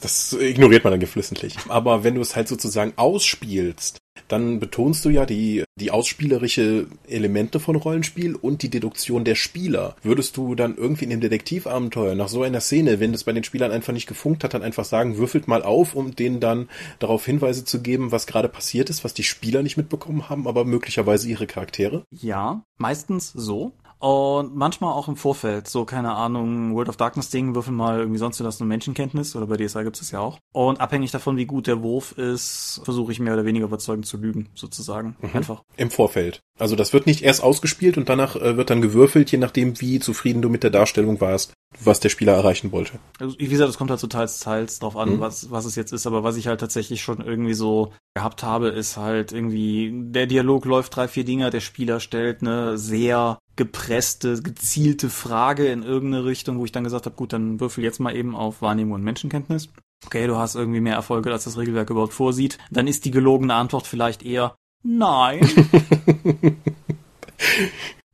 [SPEAKER 3] Das, das ignoriert man dann geflissentlich. Aber wenn du es halt sozusagen ausspielst, dann betonst du ja die, die ausspielerische Elemente von Rollenspiel und die Deduktion der Spieler. Würdest du dann irgendwie in dem Detektivabenteuer nach so einer Szene, wenn es bei den Spielern einfach nicht gefunkt hat, dann einfach sagen, würfelt mal auf, um denen dann darauf Hinweise zu geben, was gerade passiert ist, was die Spieler nicht mitbekommen haben, aber möglicherweise ihre Charaktere?
[SPEAKER 2] Ja, meistens so. Und manchmal auch im Vorfeld, so keine Ahnung, World of Darkness Ding, würfel mal irgendwie sonst das eine Menschenkenntnis oder bei DSA gibt es ja auch. Und abhängig davon, wie gut der Wurf ist, versuche ich mehr oder weniger überzeugend zu lügen, sozusagen. Einfach.
[SPEAKER 3] Im Vorfeld. Also das wird nicht erst ausgespielt und danach äh, wird dann gewürfelt, je nachdem, wie zufrieden du mit der Darstellung warst, was der Spieler erreichen wollte.
[SPEAKER 2] Also, wie gesagt, es kommt halt so teils, teils drauf an,
[SPEAKER 3] Mhm.
[SPEAKER 2] was, was es jetzt ist, aber was ich halt tatsächlich schon irgendwie so gehabt habe, ist halt irgendwie, der Dialog läuft drei, vier Dinger, der Spieler stellt eine sehr gepresste, gezielte Frage in irgendeine Richtung, wo ich dann gesagt habe, gut, dann würfel jetzt mal eben auf Wahrnehmung und Menschenkenntnis. Okay, du hast irgendwie mehr Erfolge, als das Regelwerk überhaupt vorsieht. Dann ist die gelogene Antwort vielleicht eher Nein. (laughs)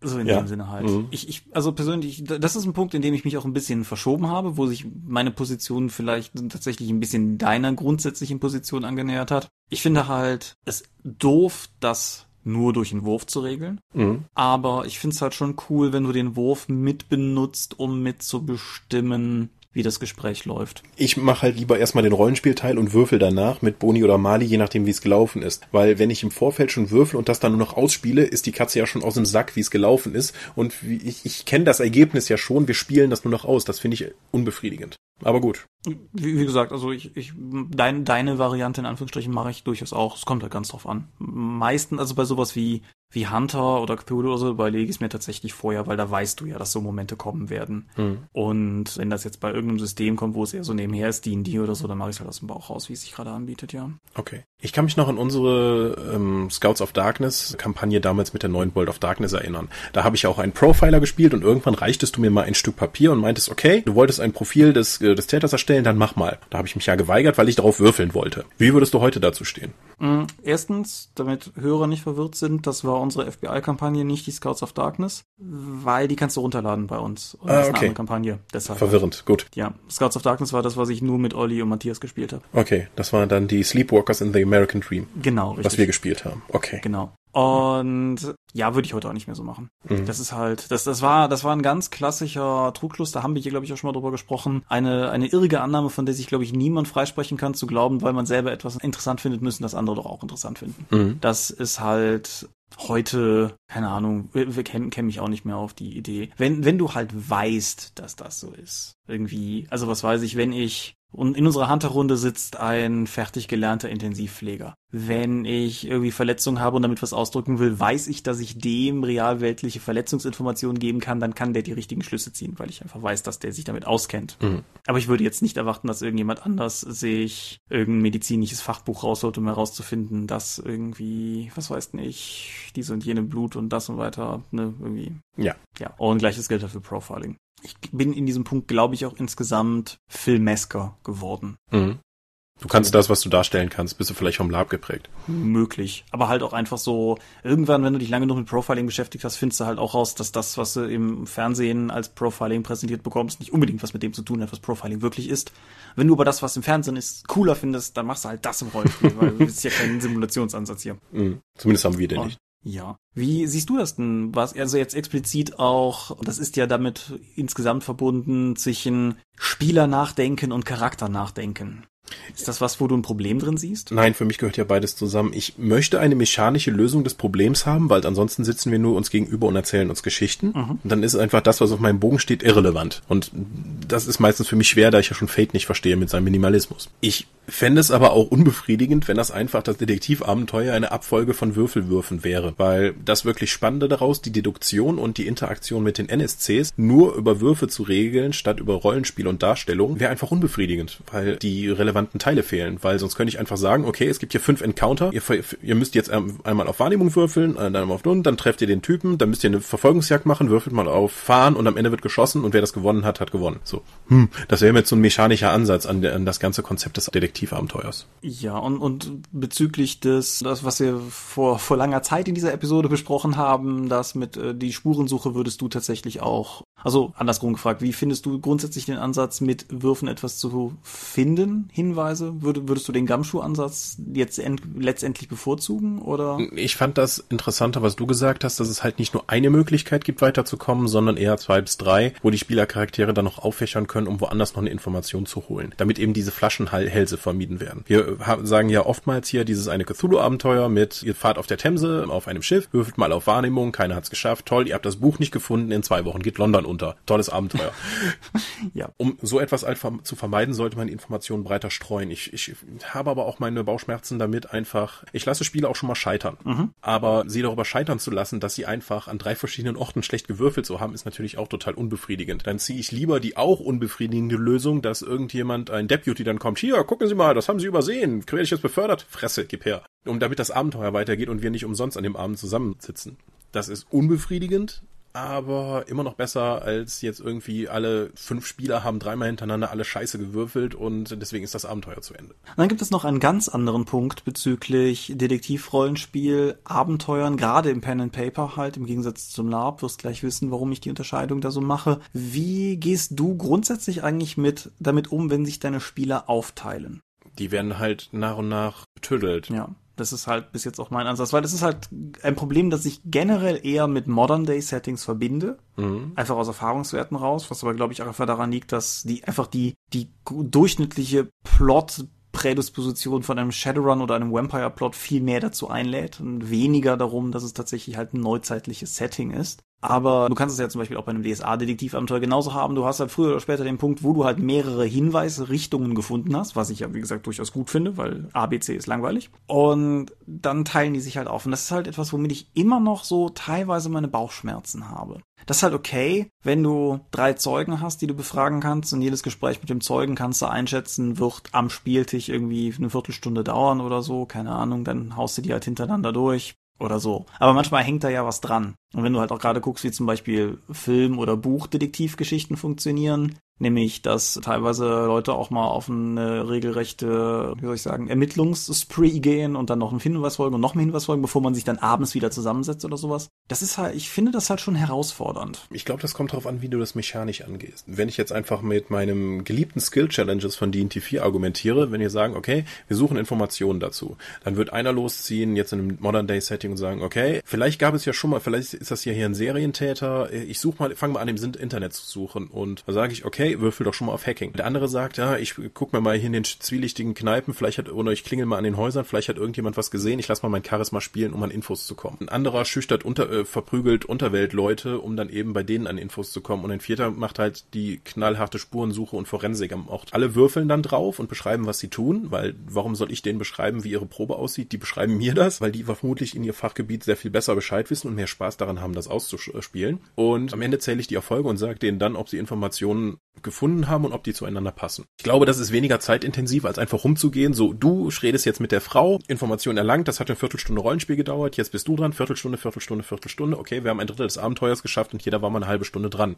[SPEAKER 2] So in
[SPEAKER 3] Ja.
[SPEAKER 2] dem Sinne halt.
[SPEAKER 3] Mhm.
[SPEAKER 2] Ich, ich, also persönlich, das ist ein Punkt, in dem ich mich auch ein bisschen verschoben habe, wo sich meine Position vielleicht tatsächlich ein bisschen deiner grundsätzlichen Position angenähert hat. Ich finde halt es doof, das nur durch einen Wurf zu regeln.
[SPEAKER 3] Mhm.
[SPEAKER 2] Aber ich finde es halt schon cool, wenn du den Wurf mit benutzt, um mitzubestimmen, wie das Gespräch läuft.
[SPEAKER 3] Ich mache halt lieber erstmal den Rollenspielteil und würfel danach mit Boni oder Mali, je nachdem, wie es gelaufen ist. Weil wenn ich im Vorfeld schon würfel und das dann nur noch ausspiele, ist die Katze ja schon aus dem Sack, wie es gelaufen ist. Und wie ich, ich kenne das Ergebnis ja schon, wir spielen das nur noch aus. Das finde ich unbefriedigend. Aber gut.
[SPEAKER 2] Wie, wie gesagt, also ich, ich dein, deine Variante in Anführungsstrichen mache ich durchaus auch. Es kommt halt ganz drauf an. Meistens, also bei sowas wie wie Hunter oder Cthulhu oder so überlege ich es mir tatsächlich vorher, weil da weißt du ja, dass so Momente kommen werden.
[SPEAKER 3] Hm.
[SPEAKER 2] Und wenn das jetzt bei irgendeinem System kommt, wo es eher so nebenher ist, D&D oder so, dann mache ich es halt aus dem Bauch raus, wie es sich gerade anbietet, ja.
[SPEAKER 3] Okay. Ich kann mich noch an unsere ähm, Scouts of Darkness Kampagne damals mit der neuen World of Darkness erinnern. Da habe ich auch einen Profiler gespielt und irgendwann reichtest du mir mal ein Stück Papier und meintest, okay, du wolltest ein Profil des, äh, des Täters erstellen, dann mach mal. Da habe ich mich ja geweigert, weil ich darauf würfeln wollte. Wie würdest du heute dazu stehen?
[SPEAKER 2] Mm, Erstens, damit Hörer nicht verwirrt sind, das war unsere FBI-Kampagne, nicht die Scouts of Darkness, weil die kannst du runterladen bei uns. Und
[SPEAKER 3] Ah, okay.
[SPEAKER 2] Kampagne. Deshalb.
[SPEAKER 3] Verwirrend, gut.
[SPEAKER 2] Ja, Scouts of Darkness war das, was ich nur mit Olli und Matthias gespielt habe.
[SPEAKER 3] Okay, das waren dann die Sleepwalkers in the American Dream,
[SPEAKER 2] Genau, richtig.
[SPEAKER 3] was wir gespielt haben. Okay.
[SPEAKER 2] Genau. Und ja, würde ich heute auch nicht mehr so machen.
[SPEAKER 3] Mhm.
[SPEAKER 2] Das ist halt, das, das war, das war ein ganz klassischer Trugschluss. Da haben wir hier, glaube ich, auch schon mal drüber gesprochen. Eine, eine irrige Annahme, von der sich, glaube ich, niemand freisprechen kann, zu glauben, weil man selber etwas interessant findet, müssen das andere doch auch interessant finden.
[SPEAKER 3] Mhm.
[SPEAKER 2] Das ist halt heute, keine Ahnung, wir, wir kennen kenn mich auch nicht mehr auf die Idee. Wenn, wenn du halt weißt, dass das so ist. Irgendwie, also was weiß ich, wenn ich Und in unserer Hunter-Runde sitzt ein fertig gelernter Intensivpfleger. Wenn ich irgendwie Verletzungen habe und damit was ausdrücken will, weiß ich, dass ich dem realweltliche Verletzungsinformationen geben kann, dann kann der die richtigen Schlüsse ziehen, weil ich einfach weiß, dass der sich damit auskennt. Mhm. Aber ich würde jetzt nicht erwarten, dass irgendjemand anders sich irgendein medizinisches Fachbuch rausholt, um herauszufinden, dass irgendwie, was weiß nicht, diese und jene Blut und das und weiter, ne, irgendwie.
[SPEAKER 3] Ja.
[SPEAKER 2] Ja. Und gleiches gilt für Profiling ich bin in diesem Punkt, glaube ich, auch insgesamt filmesker geworden.
[SPEAKER 3] Mhm. Du kannst das, was du darstellen kannst, bist du vielleicht vom Lab geprägt.
[SPEAKER 2] Möglich. Aber halt auch einfach so, irgendwann, wenn du dich lange noch mit Profiling beschäftigt hast, findest du halt auch raus, dass das, was du im Fernsehen als Profiling präsentiert bekommst, nicht unbedingt was mit dem zu tun hat, was Profiling wirklich ist. Wenn du aber das, was im Fernsehen ist, cooler findest, dann machst du halt das im Rollenspiel, weil du bist ja kein (laughs) Simulationsansatz hier.
[SPEAKER 3] Mhm. Zumindest haben wir den nicht.
[SPEAKER 2] Ja. Wie siehst du das denn? Was also jetzt explizit auch, das ist ja damit insgesamt verbunden zwischen Spieler nachdenken und Charakter nachdenken. Ist das was, wo du ein Problem drin siehst?
[SPEAKER 3] Nein, für mich gehört ja beides zusammen. Ich möchte eine mechanische Lösung des Problems haben, weil ansonsten sitzen wir nur uns gegenüber und erzählen uns Geschichten. Mhm. Und dann ist einfach das, was auf meinem Bogen steht, irrelevant. Und das ist meistens für mich schwer, da ich ja schon Fate nicht verstehe mit seinem Minimalismus. Ich fände es aber auch unbefriedigend, wenn das einfach das Detektivabenteuer eine Abfolge von Würfelwürfen wäre, weil das wirklich Spannende daraus, die Deduktion und die Interaktion mit den NSCs nur über Würfe zu regeln, statt über Rollenspiel und Darstellung, wäre einfach unbefriedigend, weil die relevanten Teile fehlen, weil sonst könnte ich einfach sagen, okay, es gibt hier fünf Encounter, ihr, ihr müsst jetzt einmal auf Wahrnehmung würfeln, äh, dann auf Nun, dann trefft ihr den Typen, dann müsst ihr eine Verfolgungsjagd machen, würfelt mal auf Fahren und am Ende wird geschossen und wer das gewonnen hat, hat gewonnen. So, hm, das wäre jetzt so ein mechanischer Ansatz an, an das ganze Konzept des Detektivabenteuers.
[SPEAKER 2] Ja, und, und bezüglich des, das, was wir vor, vor langer Zeit in dieser Episode besprochen haben, das mit äh, die Spurensuche würdest du tatsächlich auch, also andersrum gefragt, wie findest du grundsätzlich den Ansatz, mit Würfen etwas zu finden, Hinweise? Würd, würdest du den Gamschuh-Ansatz jetzt end, letztendlich bevorzugen, oder?
[SPEAKER 3] Ich fand das interessanter, was du gesagt hast, dass es halt nicht nur eine Möglichkeit gibt, weiterzukommen, sondern eher zwei bis drei, wo die Spielercharaktere dann noch auffächern können, um woanders noch eine Information zu holen, damit eben diese Flaschenhälse vermieden werden. Wir sagen ja oftmals hier dieses eine Cthulhu-Abenteuer mit, ihr fahrt auf der Themse auf einem Schiff, würfelt mal auf Wahrnehmung, keiner hat's geschafft, toll, ihr habt das Buch nicht gefunden, in zwei Wochen geht London unter. Tolles Abenteuer. (laughs) ja. Um so etwas zu vermeiden, sollte man Informationen breiter streuen. Ich, ich habe aber auch meine Bauchschmerzen damit einfach, ich lasse Spiele auch schon mal scheitern. Mhm. Aber sie darüber scheitern zu lassen, dass sie einfach an drei verschiedenen Orten schlecht gewürfelt zu haben, ist natürlich auch total unbefriedigend. Dann ziehe ich lieber die auch unbefriedigende Lösung, dass irgendjemand, ein Deputy dann kommt, hier, gucken Sie mal, das haben Sie übersehen. Werde ich jetzt befördert? Fresse, gib her. Um damit das Abenteuer weitergeht und wir nicht umsonst an dem Abend zusammensitzen. Das ist unbefriedigend, aber immer noch besser als jetzt irgendwie alle fünf Spieler haben dreimal hintereinander alle Scheiße gewürfelt und deswegen ist das Abenteuer zu Ende.
[SPEAKER 2] dann gibt es noch einen ganz anderen Punkt bezüglich Detektivrollenspiel, Abenteuern, gerade im Pen and Paper halt, im Gegensatz zum LARP, wirst gleich wissen, warum ich die Unterscheidung da so mache. Wie gehst du grundsätzlich eigentlich mit damit um, wenn sich deine Spieler aufteilen?
[SPEAKER 3] Die werden halt nach und nach betüdelt.
[SPEAKER 2] Ja. Das ist halt bis jetzt auch mein Ansatz, weil das ist halt ein Problem, das ich generell eher mit Modern-Day-Settings verbinde. Mhm. Einfach aus Erfahrungswerten raus, was aber, glaube ich, auch einfach daran liegt, dass die einfach die, die durchschnittliche Plot Prädisposition von einem Shadowrun oder einem Vampire-Plot viel mehr dazu einlädt und weniger darum, dass es tatsächlich halt ein neuzeitliches Setting ist. Aber du kannst es ja zum Beispiel auch bei einem DSA-Detektivabenteuer genauso haben. Du hast halt früher oder später den Punkt, wo du halt mehrere Hinweise, Richtungen gefunden hast, was ich ja, wie gesagt, durchaus gut finde, weil ABC ist langweilig. Und dann teilen die sich halt auf. Und das ist halt etwas, womit ich immer noch so teilweise meine Bauchschmerzen habe. Das ist halt okay, wenn du drei Zeugen hast, die du befragen kannst und jedes Gespräch mit dem Zeugen kannst du einschätzen, wird am Spieltisch irgendwie eine Viertelstunde dauern oder so, keine Ahnung, dann haust du die halt hintereinander durch oder so. Aber manchmal hängt da ja was dran. Und wenn du halt auch gerade guckst, wie zum Beispiel Film- oder Buchdetektivgeschichten funktionieren, Nämlich, dass teilweise Leute auch mal auf eine regelrechte, wie soll ich sagen, Ermittlungsspree gehen und dann noch einen Hinweis folgen und noch einen Hinweis folgen, bevor man sich dann abends wieder zusammensetzt oder sowas. Das ist halt, ich finde das halt schon herausfordernd.
[SPEAKER 3] Ich glaube, das kommt darauf an, wie du das mechanisch angehst. Wenn ich jetzt einfach mit meinem geliebten Skill Challenges von D&T 4 argumentiere, wenn wir sagen, okay, wir suchen Informationen dazu, dann wird einer losziehen, jetzt in einem Modern Day Setting und sagen, okay, vielleicht gab es ja schon mal, vielleicht ist das ja hier ein Serientäter, ich suche mal, fange mal an, im Internet zu suchen und da sage ich, okay, okay, würfel doch schon mal auf Hacking. Der andere sagt, ja, ich guck mir mal hier in den zwielichtigen Kneipen, vielleicht hat, oder ich klingel mal an den Häusern, vielleicht hat irgendjemand was gesehen, ich lass mal mein Charisma spielen, um an Infos zu kommen. Ein anderer schüchtert unter, äh, verprügelt Unterweltleute, um dann eben bei denen an Infos zu kommen. Und ein vierter macht halt die knallharte Spurensuche und Forensik am Ort. Alle würfeln dann drauf und beschreiben, was sie tun, weil warum soll ich denen beschreiben, wie ihre Probe aussieht? Die beschreiben mir das, weil die vermutlich in ihr Fachgebiet sehr viel besser Bescheid wissen und mehr Spaß daran haben, das auszuspielen. Und am Ende zähle ich die Erfolge und sage denen dann, ob sie Informationen gefunden haben und ob die zueinander passen. Ich glaube, das ist weniger zeitintensiv, als einfach rumzugehen. So, du redest jetzt mit der Frau, Information erlangt, das hat eine Viertelstunde Rollenspiel gedauert, jetzt bist du dran, Viertelstunde, Viertelstunde, Viertelstunde. Okay, wir haben ein Drittel des Abenteuers geschafft und jeder war mal eine halbe Stunde dran.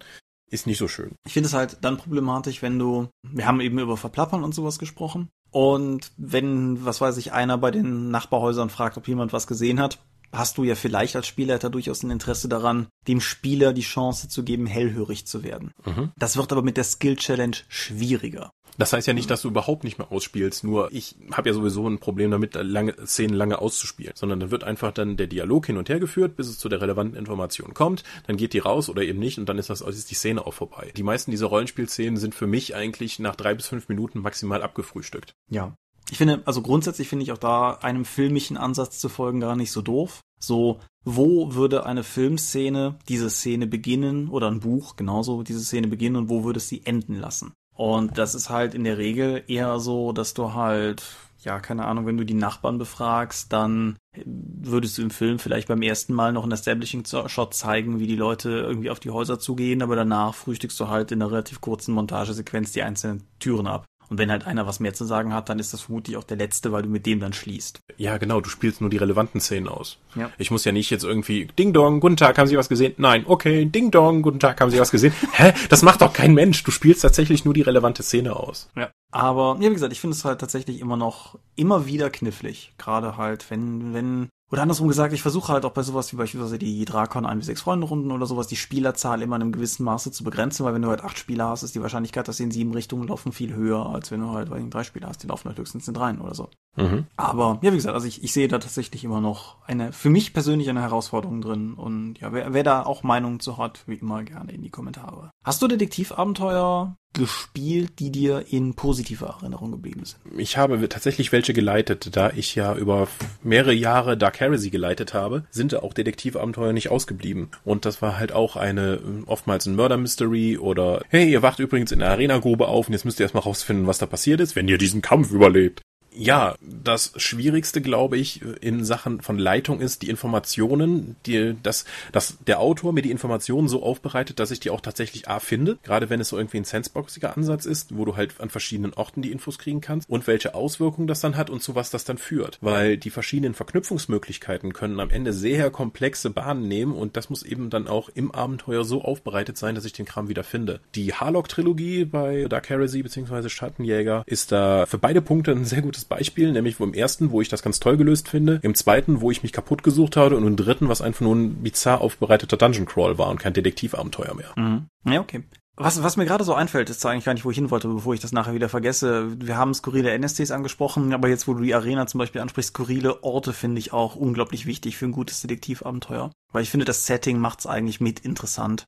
[SPEAKER 3] Ist nicht so schön.
[SPEAKER 2] Ich finde es halt dann problematisch, wenn du, wir haben eben über Verplappern und sowas gesprochen. Und wenn, was weiß ich, einer bei den Nachbarhäusern fragt, ob jemand was gesehen hat, hast du ja vielleicht als Spielleiter durchaus ein Interesse daran, dem Spieler die Chance zu geben, hellhörig zu werden. Mhm. Das wird aber mit der Skill Challenge schwieriger.
[SPEAKER 3] Das heißt ja nicht, dass du überhaupt nicht mehr ausspielst, nur ich habe ja sowieso ein Problem damit, lange Szenen lange auszuspielen, sondern dann wird einfach dann der Dialog hin und her geführt, bis es zu der relevanten Information kommt, dann geht die raus oder eben nicht und dann ist das ist die Szene auch vorbei. Die meisten dieser Rollenspielszenen sind für mich eigentlich nach drei bis fünf Minuten maximal abgefrühstückt.
[SPEAKER 2] Ja, ich finde, also grundsätzlich finde ich auch da einem filmischen Ansatz zu folgen gar nicht so doof. So, wo würde eine Filmszene diese Szene beginnen oder ein Buch genauso diese Szene beginnen und wo würde es sie enden lassen? Und das ist halt in der Regel eher so, dass du halt, ja, keine Ahnung, wenn du die Nachbarn befragst, dann würdest du im Film vielleicht beim ersten Mal noch einen Establishing-Shot zeigen, wie die Leute irgendwie auf die Häuser zugehen, aber danach frühstückst du halt in einer relativ kurzen Montagesequenz die einzelnen Türen ab. Und wenn halt einer was mehr zu sagen hat, dann ist das vermutlich auch der letzte, weil du mit dem dann schließt.
[SPEAKER 3] Ja, genau, du spielst nur die relevanten Szenen aus. Ja. Ich muss ja nicht jetzt irgendwie Ding Dong, guten Tag, haben Sie was gesehen? Nein, okay, Ding Dong, guten Tag, haben Sie was gesehen? Hä? Das macht doch kein Mensch. Du spielst tatsächlich nur die relevante Szene aus.
[SPEAKER 2] Ja. Aber, ja, wie gesagt, ich finde es halt tatsächlich immer noch, immer wieder knifflig. Gerade halt, wenn, wenn oder andersrum gesagt, ich versuche halt auch bei sowas wie beispielsweise die Drakon 1 bis 6 Freunde-Runden oder sowas, die Spielerzahl immer in einem gewissen Maße zu begrenzen, weil wenn du halt acht Spieler hast, ist die Wahrscheinlichkeit, dass sie in sieben Richtungen laufen, viel höher, als wenn du halt weil drei Spieler hast, die laufen halt höchstens in dreien oder so. Mhm. Aber ja, wie gesagt, also ich, ich sehe da tatsächlich immer noch eine, für mich persönlich eine Herausforderung drin. Und ja, wer, wer da auch Meinungen zu hat, wie immer gerne in die Kommentare. Hast du Detektivabenteuer gespielt, die dir in positiver Erinnerung geblieben sind?
[SPEAKER 3] Ich habe tatsächlich welche geleitet, da ich ja über mehrere Jahre Dark Heresy geleitet habe, sind auch Detektivabenteuer nicht ausgeblieben. Und das war halt auch eine, oftmals ein Murder Mystery oder, hey, ihr wacht übrigens in der Arena-Grube auf und jetzt müsst ihr erstmal rausfinden, was da passiert ist, wenn ihr diesen Kampf überlebt ja, das Schwierigste, glaube ich, in Sachen von Leitung ist die Informationen, die, dass, dass der Autor mir die Informationen so aufbereitet, dass ich die auch tatsächlich A finde, gerade wenn es so irgendwie ein senseboxiger Ansatz ist, wo du halt an verschiedenen Orten die Infos kriegen kannst und welche Auswirkungen das dann hat und zu was das dann führt. Weil die verschiedenen Verknüpfungsmöglichkeiten können am Ende sehr komplexe Bahnen nehmen und das muss eben dann auch im Abenteuer so aufbereitet sein, dass ich den Kram wieder finde. Die Harlock-Trilogie bei Dark Heresy bzw. Schattenjäger ist da für beide Punkte ein sehr gutes Beispiel, nämlich im ersten, wo ich das ganz toll gelöst finde, im zweiten, wo ich mich kaputt gesucht habe und im dritten, was einfach nur ein bizarr aufbereiteter Dungeon Crawl war und kein Detektivabenteuer mehr.
[SPEAKER 2] Mhm. Ja, okay. Was, was mir gerade so einfällt, ist eigentlich gar nicht, wo ich hin wollte, bevor ich das nachher wieder vergesse. Wir haben skurrile NSTs angesprochen, aber jetzt, wo du die Arena zum Beispiel ansprichst, skurrile Orte finde ich auch unglaublich wichtig für ein gutes Detektivabenteuer. Weil ich finde, das Setting macht es eigentlich mit interessant.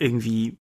[SPEAKER 2] Irgendwie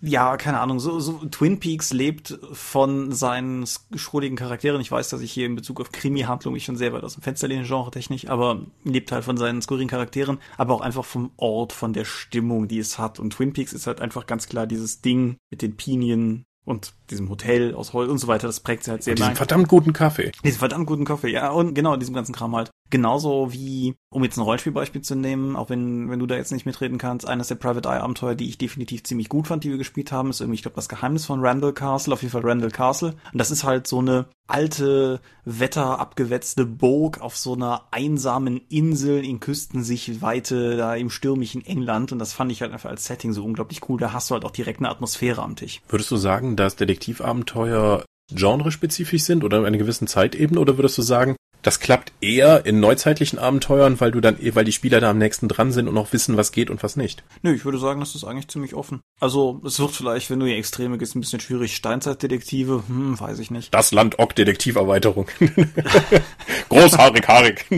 [SPEAKER 2] ja, keine Ahnung, so, so Twin Peaks lebt von seinen schrulligen Charakteren. Ich weiß, dass ich hier in Bezug auf Krimi-Handlung mich schon sehr weit aus dem Fenster lehne, genre-technisch, aber lebt halt von seinen skurrigen Charakteren, aber auch einfach vom Ort, von der Stimmung, die es hat. Und Twin Peaks ist halt einfach ganz klar dieses Ding mit den Pinien und diesem Hotel aus Holz und so weiter, das prägt sie halt sehr. Und
[SPEAKER 3] diesen verdammt guten Kaffee.
[SPEAKER 2] Diesen verdammt guten Kaffee, ja, und genau, diesem ganzen Kram halt. Genauso wie, um jetzt ein Rollenspielbeispiel zu nehmen, auch wenn, wenn du da jetzt nicht mitreden kannst, eines der Private Eye Abenteuer, die ich definitiv ziemlich gut fand, die wir gespielt haben, ist irgendwie, ich glaube, das Geheimnis von Randall Castle, auf jeden Fall Randall Castle. Und das ist halt so eine alte, wetterabgewetzte Burg auf so einer einsamen Insel in Küstensichtweite, da im stürmischen England. Und das fand ich halt einfach als Setting so unglaublich cool. Da hast du halt auch direkt eine Atmosphäre am Tisch.
[SPEAKER 3] Würdest du sagen, dass Detektivabenteuer genrespezifisch sind oder in einer gewissen Zeitebene oder würdest du sagen, das klappt eher in neuzeitlichen Abenteuern, weil du dann, weil die Spieler da am nächsten dran sind und auch wissen, was geht und was nicht.
[SPEAKER 2] Nö, ich würde sagen, das ist eigentlich ziemlich offen. Also, es wird vielleicht, wenn du die Extreme gehst, ein bisschen schwierig. Steinzeitdetektive, hm, weiß ich nicht.
[SPEAKER 3] Das Land Ock Detektiverweiterung. (laughs) Großhaarig, haarig. (laughs)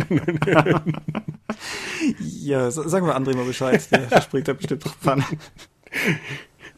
[SPEAKER 2] ja, sagen wir André mal Bescheid. Der (laughs) spricht da bestimmt drauf an.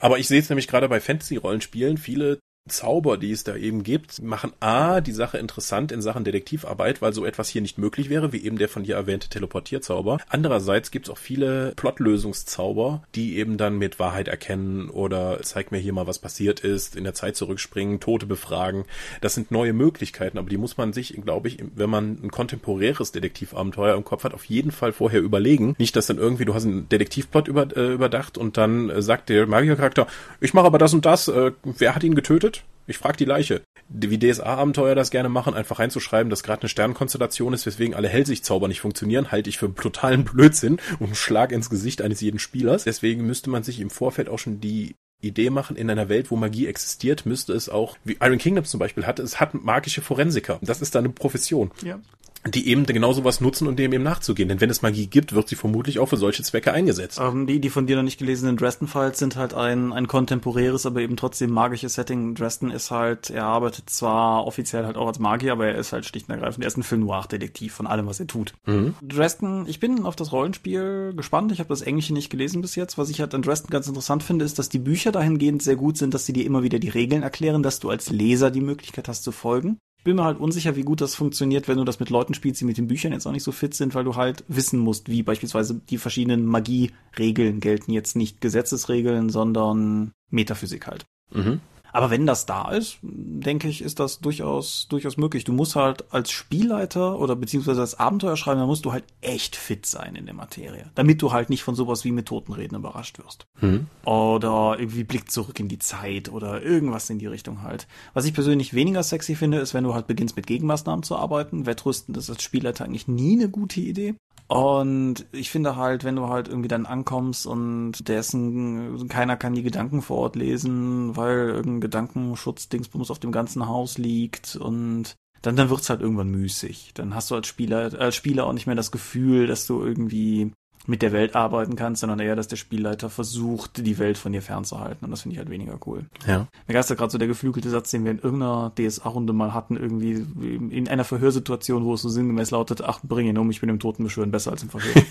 [SPEAKER 3] Aber ich sehe es nämlich gerade bei Fantasy-Rollenspielen, viele Zauber, die es da eben gibt, machen A, die Sache interessant in Sachen Detektivarbeit, weil so etwas hier nicht möglich wäre, wie eben der von dir erwähnte Teleportierzauber. Andererseits gibt es auch viele Plotlösungszauber, die eben dann mit Wahrheit erkennen oder zeig mir hier mal, was passiert ist, in der Zeit zurückspringen, Tote befragen. Das sind neue Möglichkeiten, aber die muss man sich, glaube ich, wenn man ein kontemporäres Detektivabenteuer im Kopf hat, auf jeden Fall vorher überlegen. Nicht, dass dann irgendwie, du hast einen Detektivplot über, äh, überdacht und dann äh, sagt der Magiercharakter, ich mache aber das und das, äh, wer hat ihn getötet? Ich frage die Leiche. Wie DSA-Abenteuer das gerne machen, einfach reinzuschreiben, dass gerade eine Sternkonstellation ist, weswegen alle Hellsichtzauber nicht funktionieren, halte ich für totalen Blödsinn und einen Schlag ins Gesicht eines jeden Spielers. Deswegen müsste man sich im Vorfeld auch schon die Idee machen, in einer Welt, wo Magie existiert, müsste es auch, wie Iron Kingdom zum Beispiel hatte, es hat magische Forensiker. Das ist da eine Profession. Ja die eben genau sowas nutzen und dem eben nachzugehen. Denn wenn es Magie gibt, wird sie vermutlich auch für solche Zwecke eingesetzt.
[SPEAKER 2] Ähm, die, die von dir noch nicht gelesenen Dresden-Files sind halt ein, ein kontemporäres, aber eben trotzdem magisches Setting. Dresden ist halt, er arbeitet zwar offiziell halt auch als Magier, aber er ist halt schlicht und ergreifend, er ist ein Film Noir-Detektiv von allem, was er tut. Mhm. Dresden, ich bin auf das Rollenspiel gespannt. Ich habe das Englische nicht gelesen bis jetzt. Was ich halt an Dresden ganz interessant finde, ist, dass die Bücher dahingehend sehr gut sind, dass sie dir immer wieder die Regeln erklären, dass du als Leser die Möglichkeit hast zu folgen bin mir halt unsicher, wie gut das funktioniert, wenn du das mit Leuten spielst, die mit den Büchern jetzt auch nicht so fit sind, weil du halt wissen musst, wie beispielsweise die verschiedenen Magie-Regeln gelten jetzt nicht Gesetzesregeln, sondern Metaphysik halt. Mhm. Aber wenn das da ist, denke ich, ist das durchaus, durchaus möglich. Du musst halt als Spielleiter oder beziehungsweise als Abenteuerschreiber, da musst du halt echt fit sein in der Materie. Damit du halt nicht von sowas wie Methodenreden überrascht wirst. Mhm. Oder irgendwie Blick zurück in die Zeit oder irgendwas in die Richtung halt. Was ich persönlich weniger sexy finde, ist, wenn du halt beginnst mit Gegenmaßnahmen zu arbeiten. Wettrüsten ist als Spielleiter eigentlich nie eine gute Idee. Und ich finde halt, wenn du halt irgendwie dann ankommst und dessen keiner kann die Gedanken vor Ort lesen, weil irgendein Gedankenschutz-Dingsbums auf dem ganzen Haus liegt und dann, dann wird's halt irgendwann müßig. Dann hast du als Spieler, als Spieler auch nicht mehr das Gefühl, dass du irgendwie mit der Welt arbeiten kannst, sondern eher, dass der Spielleiter versucht, die Welt von dir fernzuhalten. Und das finde ich halt weniger cool. Ja. Mir geistert gerade so der geflügelte Satz, den wir in irgendeiner DSA-Runde mal hatten, irgendwie in einer Verhörsituation, wo es so sinngemäß lautet, ach, bring ihn um, ich bin im Toten beschwören besser als im Verhör. (laughs)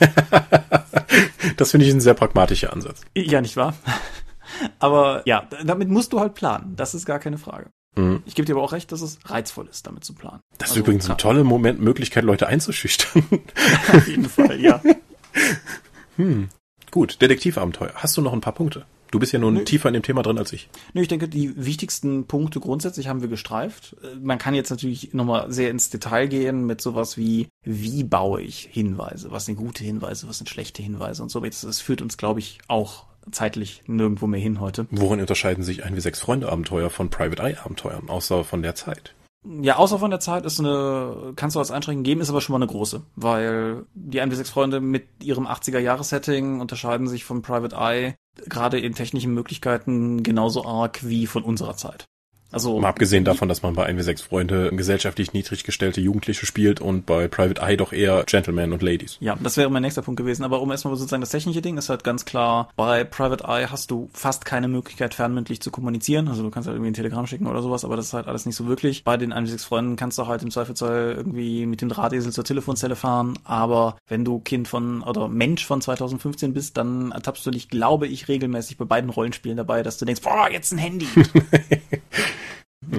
[SPEAKER 3] das finde ich ein sehr pragmatischer Ansatz.
[SPEAKER 2] Ja, nicht wahr? Aber ja, damit musst du halt planen. Das ist gar keine Frage. Mhm. Ich gebe dir aber auch recht, dass es reizvoll ist, damit zu planen.
[SPEAKER 3] Das ist also, übrigens eine tolle Moment, Möglichkeit, Leute einzuschüchtern. (laughs)
[SPEAKER 2] Auf jeden Fall, ja. (laughs)
[SPEAKER 3] Hm. Gut, Detektivabenteuer. Hast du noch ein paar Punkte? Du bist ja nun Nö. tiefer in dem Thema drin als ich.
[SPEAKER 2] Nö, ich denke, die wichtigsten Punkte grundsätzlich haben wir gestreift. Äh, man kann jetzt natürlich nochmal sehr ins Detail gehen mit sowas wie, wie baue ich Hinweise? Was sind gute Hinweise? Was sind schlechte Hinweise? Und so. Das führt uns, glaube ich, auch zeitlich nirgendwo mehr hin heute.
[SPEAKER 3] Worin unterscheiden sich ein wie sechs Freunde Abenteuer von Private Eye Abenteuern, außer von der Zeit?
[SPEAKER 2] Ja, außer von der Zeit ist eine, kannst du als Einschränkung geben, ist aber schon mal eine große, weil die 1 6 Freunde mit ihrem 80er-Jahres-Setting unterscheiden sich von Private Eye gerade in technischen Möglichkeiten genauso arg wie von unserer Zeit.
[SPEAKER 3] Also mal abgesehen davon, dass man bei 1 6 Freunde gesellschaftlich niedrig gestellte Jugendliche spielt und bei Private Eye doch eher Gentlemen und Ladies.
[SPEAKER 2] Ja, das wäre mein nächster Punkt gewesen. Aber um erstmal sozusagen das technische Ding ist halt ganz klar, bei Private Eye hast du fast keine Möglichkeit, fernmündlich zu kommunizieren. Also du kannst halt irgendwie ein Telegramm schicken oder sowas, aber das ist halt alles nicht so wirklich. Bei den 1 6 Freunden kannst du halt im Zweifelsfall irgendwie mit dem Drahtesel zur Telefonzelle fahren. Aber wenn du Kind von oder Mensch von 2015 bist, dann ertappst du dich, glaube ich, regelmäßig bei beiden Rollenspielen dabei, dass du denkst, boah, jetzt ein Handy. (laughs)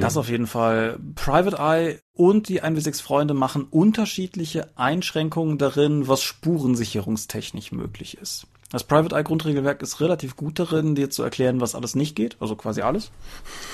[SPEAKER 2] Das auf jeden Fall. Private Eye und die 1W6 Freunde machen unterschiedliche Einschränkungen darin, was spurensicherungstechnisch möglich ist. Das Private Eye Grundregelwerk ist relativ gut darin, dir zu erklären, was alles nicht geht, also quasi alles.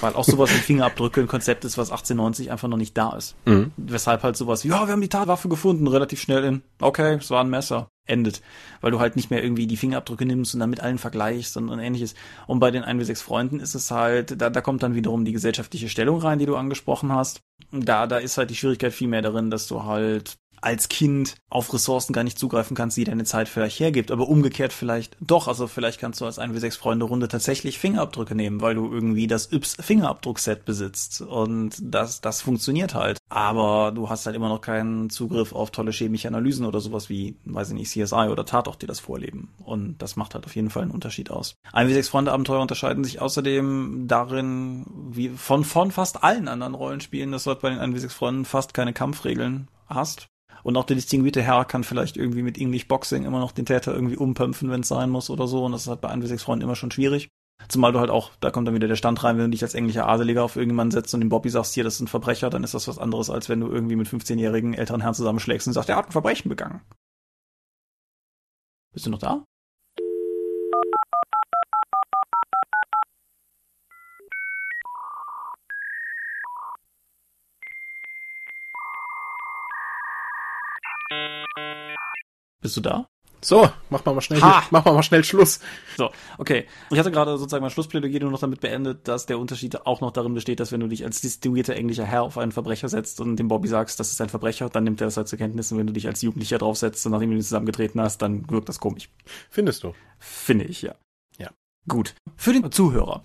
[SPEAKER 2] Weil auch sowas wie (laughs) Fingerabdrücke ein Konzept ist, was 1890 einfach noch nicht da ist. Mhm. Weshalb halt sowas wie, ja, wir haben die Tatwaffe gefunden, relativ schnell in, okay, es war ein Messer endet, weil du halt nicht mehr irgendwie die Fingerabdrücke nimmst und dann mit allen vergleichst und, und ähnliches. Und bei den 1 bis 6 Freunden ist es halt, da, da kommt dann wiederum die gesellschaftliche Stellung rein, die du angesprochen hast. Da, da ist halt die Schwierigkeit viel mehr darin, dass du halt als Kind auf Ressourcen gar nicht zugreifen kannst, die deine Zeit vielleicht hergibt, aber umgekehrt vielleicht doch. Also vielleicht kannst du als 1 w 6 Freunde Runde tatsächlich Fingerabdrücke nehmen, weil du irgendwie das Yps Fingerabdruckset besitzt und das das funktioniert halt. Aber du hast halt immer noch keinen Zugriff auf tolle chemische Analysen oder sowas wie, weiß ich nicht, CSI oder Tatort, die das vorleben. Und das macht halt auf jeden Fall einen Unterschied aus. 1 w 6 Freunde Abenteuer unterscheiden sich außerdem darin, wie von von fast allen anderen Rollenspielen, dass du halt bei den 1 w 6 Freunden fast keine Kampfregeln hast. Und auch der distinguierte Herr kann vielleicht irgendwie mit English Boxing immer noch den Täter irgendwie umpömpfen, wenn es sein muss oder so. Und das ist halt bei 1 bis 6 Freunden immer schon schwierig. Zumal du halt auch, da kommt dann wieder der Stand rein, wenn du dich als englischer Adeliger auf irgendjemanden setzt und dem Bobby sagst, hier, das ist ein Verbrecher, dann ist das was anderes, als wenn du irgendwie mit 15-jährigen älteren Herrn zusammenschlägst und sagst, der hat ein Verbrechen begangen. Bist du noch da? Bist du da?
[SPEAKER 3] So, mach mal mal schnell,
[SPEAKER 2] Ha!
[SPEAKER 3] mach mal mal schnell Schluss.
[SPEAKER 2] So, okay. Ich hatte gerade sozusagen mein Schlussplädoyer nur noch damit beendet, dass der Unterschied auch noch darin besteht, dass wenn du dich als distinguierter englischer Herr auf einen Verbrecher setzt und dem Bobby sagst, das ist ein Verbrecher, dann nimmt er das halt zur Kenntnis und wenn du dich als Jugendlicher draufsetzt und nachdem du ihn zusammengetreten hast, dann wirkt das komisch.
[SPEAKER 3] Findest du?
[SPEAKER 2] Finde ich, ja.
[SPEAKER 3] Ja.
[SPEAKER 2] Gut. Für den Zuhörer.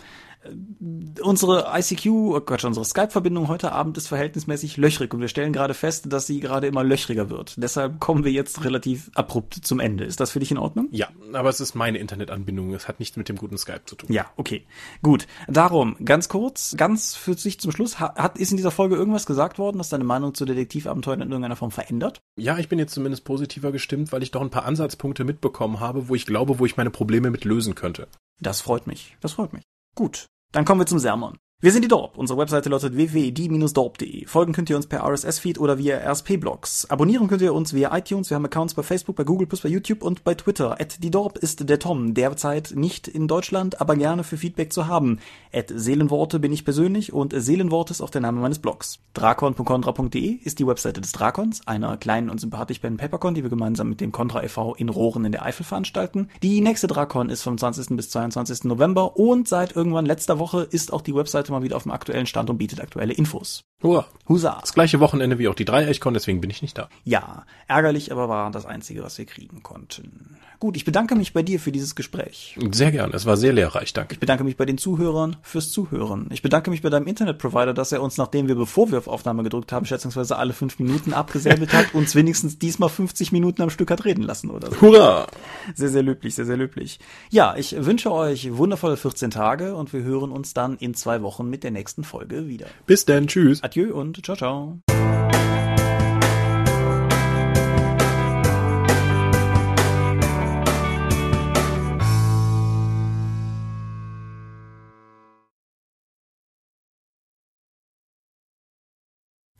[SPEAKER 2] Unsere ICQ, oh Quatsch, unsere Skype-Verbindung heute Abend ist verhältnismäßig löchrig und wir stellen gerade fest, dass sie gerade immer löchriger wird. Deshalb kommen wir jetzt relativ abrupt zum Ende. Ist das für dich in Ordnung?
[SPEAKER 3] Ja, aber es ist meine Internetanbindung. Es hat nichts mit dem guten Skype zu tun.
[SPEAKER 2] Ja, okay. Gut. Darum, ganz kurz, ganz für sich zum Schluss, ha- hat, ist in dieser Folge irgendwas gesagt worden, das deine Meinung zu Detektivabenteuern in irgendeiner Form verändert?
[SPEAKER 3] Ja, ich bin jetzt zumindest positiver gestimmt, weil ich doch ein paar Ansatzpunkte mitbekommen habe, wo ich glaube, wo ich meine Probleme mit lösen könnte.
[SPEAKER 2] Das freut mich. Das freut mich. Gut. Dann kommen wir zum Sermon. Wir sind die Dorp. Unsere Webseite lautet www.die-dorp.de. Folgen könnt ihr uns per RSS-Feed oder via RSP-Blogs. Abonnieren könnt ihr uns via iTunes. Wir haben Accounts bei Facebook, bei Google+, bei YouTube und bei Twitter. At die Dorp ist der Tom. Derzeit nicht in Deutschland, aber gerne für Feedback zu haben. At Seelenworte bin ich persönlich und Seelenworte ist auch der Name meines Blogs. Drakon.contra.de ist die Webseite des Drakons, einer kleinen und sympathisch Pen Papercon, die wir gemeinsam mit dem Contra e.V. in Rohren in der Eifel veranstalten. Die nächste Drakon ist vom 20. bis 22. November und seit irgendwann letzter Woche ist auch die Webseite mal wieder auf dem aktuellen Stand und bietet aktuelle Infos.
[SPEAKER 3] Hurra.
[SPEAKER 2] Husa!
[SPEAKER 3] Das gleiche Wochenende wie auch die Dreieichkon, deswegen bin ich nicht da.
[SPEAKER 2] Ja, ärgerlich, aber war das Einzige, was wir kriegen konnten. Gut, ich bedanke mich bei dir für dieses Gespräch.
[SPEAKER 3] Sehr gern, es war sehr lehrreich, danke.
[SPEAKER 2] Ich bedanke mich bei den Zuhörern fürs Zuhören. Ich bedanke mich bei deinem Internetprovider, dass er uns, nachdem wir, bevor wir auf Aufnahme gedrückt haben, schätzungsweise alle fünf Minuten abgesäbelt hat, uns wenigstens diesmal 50 Minuten am Stück hat reden lassen oder so.
[SPEAKER 3] Hurra!
[SPEAKER 2] Sehr, sehr löblich, sehr, sehr löblich. Ja, ich wünsche euch wundervolle 14 Tage und wir hören uns dann in zwei Wochen mit der nächsten Folge wieder.
[SPEAKER 3] Bis dann, tschüss.
[SPEAKER 2] Adieu und ciao, ciao.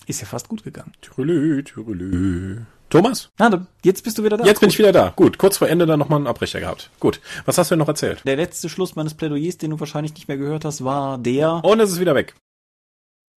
[SPEAKER 2] Ist ja fast gut gegangen.
[SPEAKER 3] Türelü, türelü. Thomas?
[SPEAKER 2] Na, jetzt bist du wieder da.
[SPEAKER 3] Jetzt bin ich wieder da. Gut, kurz vor Ende dann nochmal einen Abbrecher gehabt. Gut. Was hast du denn noch erzählt?
[SPEAKER 2] Der letzte Schluss meines Plädoyers, den du wahrscheinlich nicht mehr gehört hast, war der.
[SPEAKER 3] Und es ist wieder weg.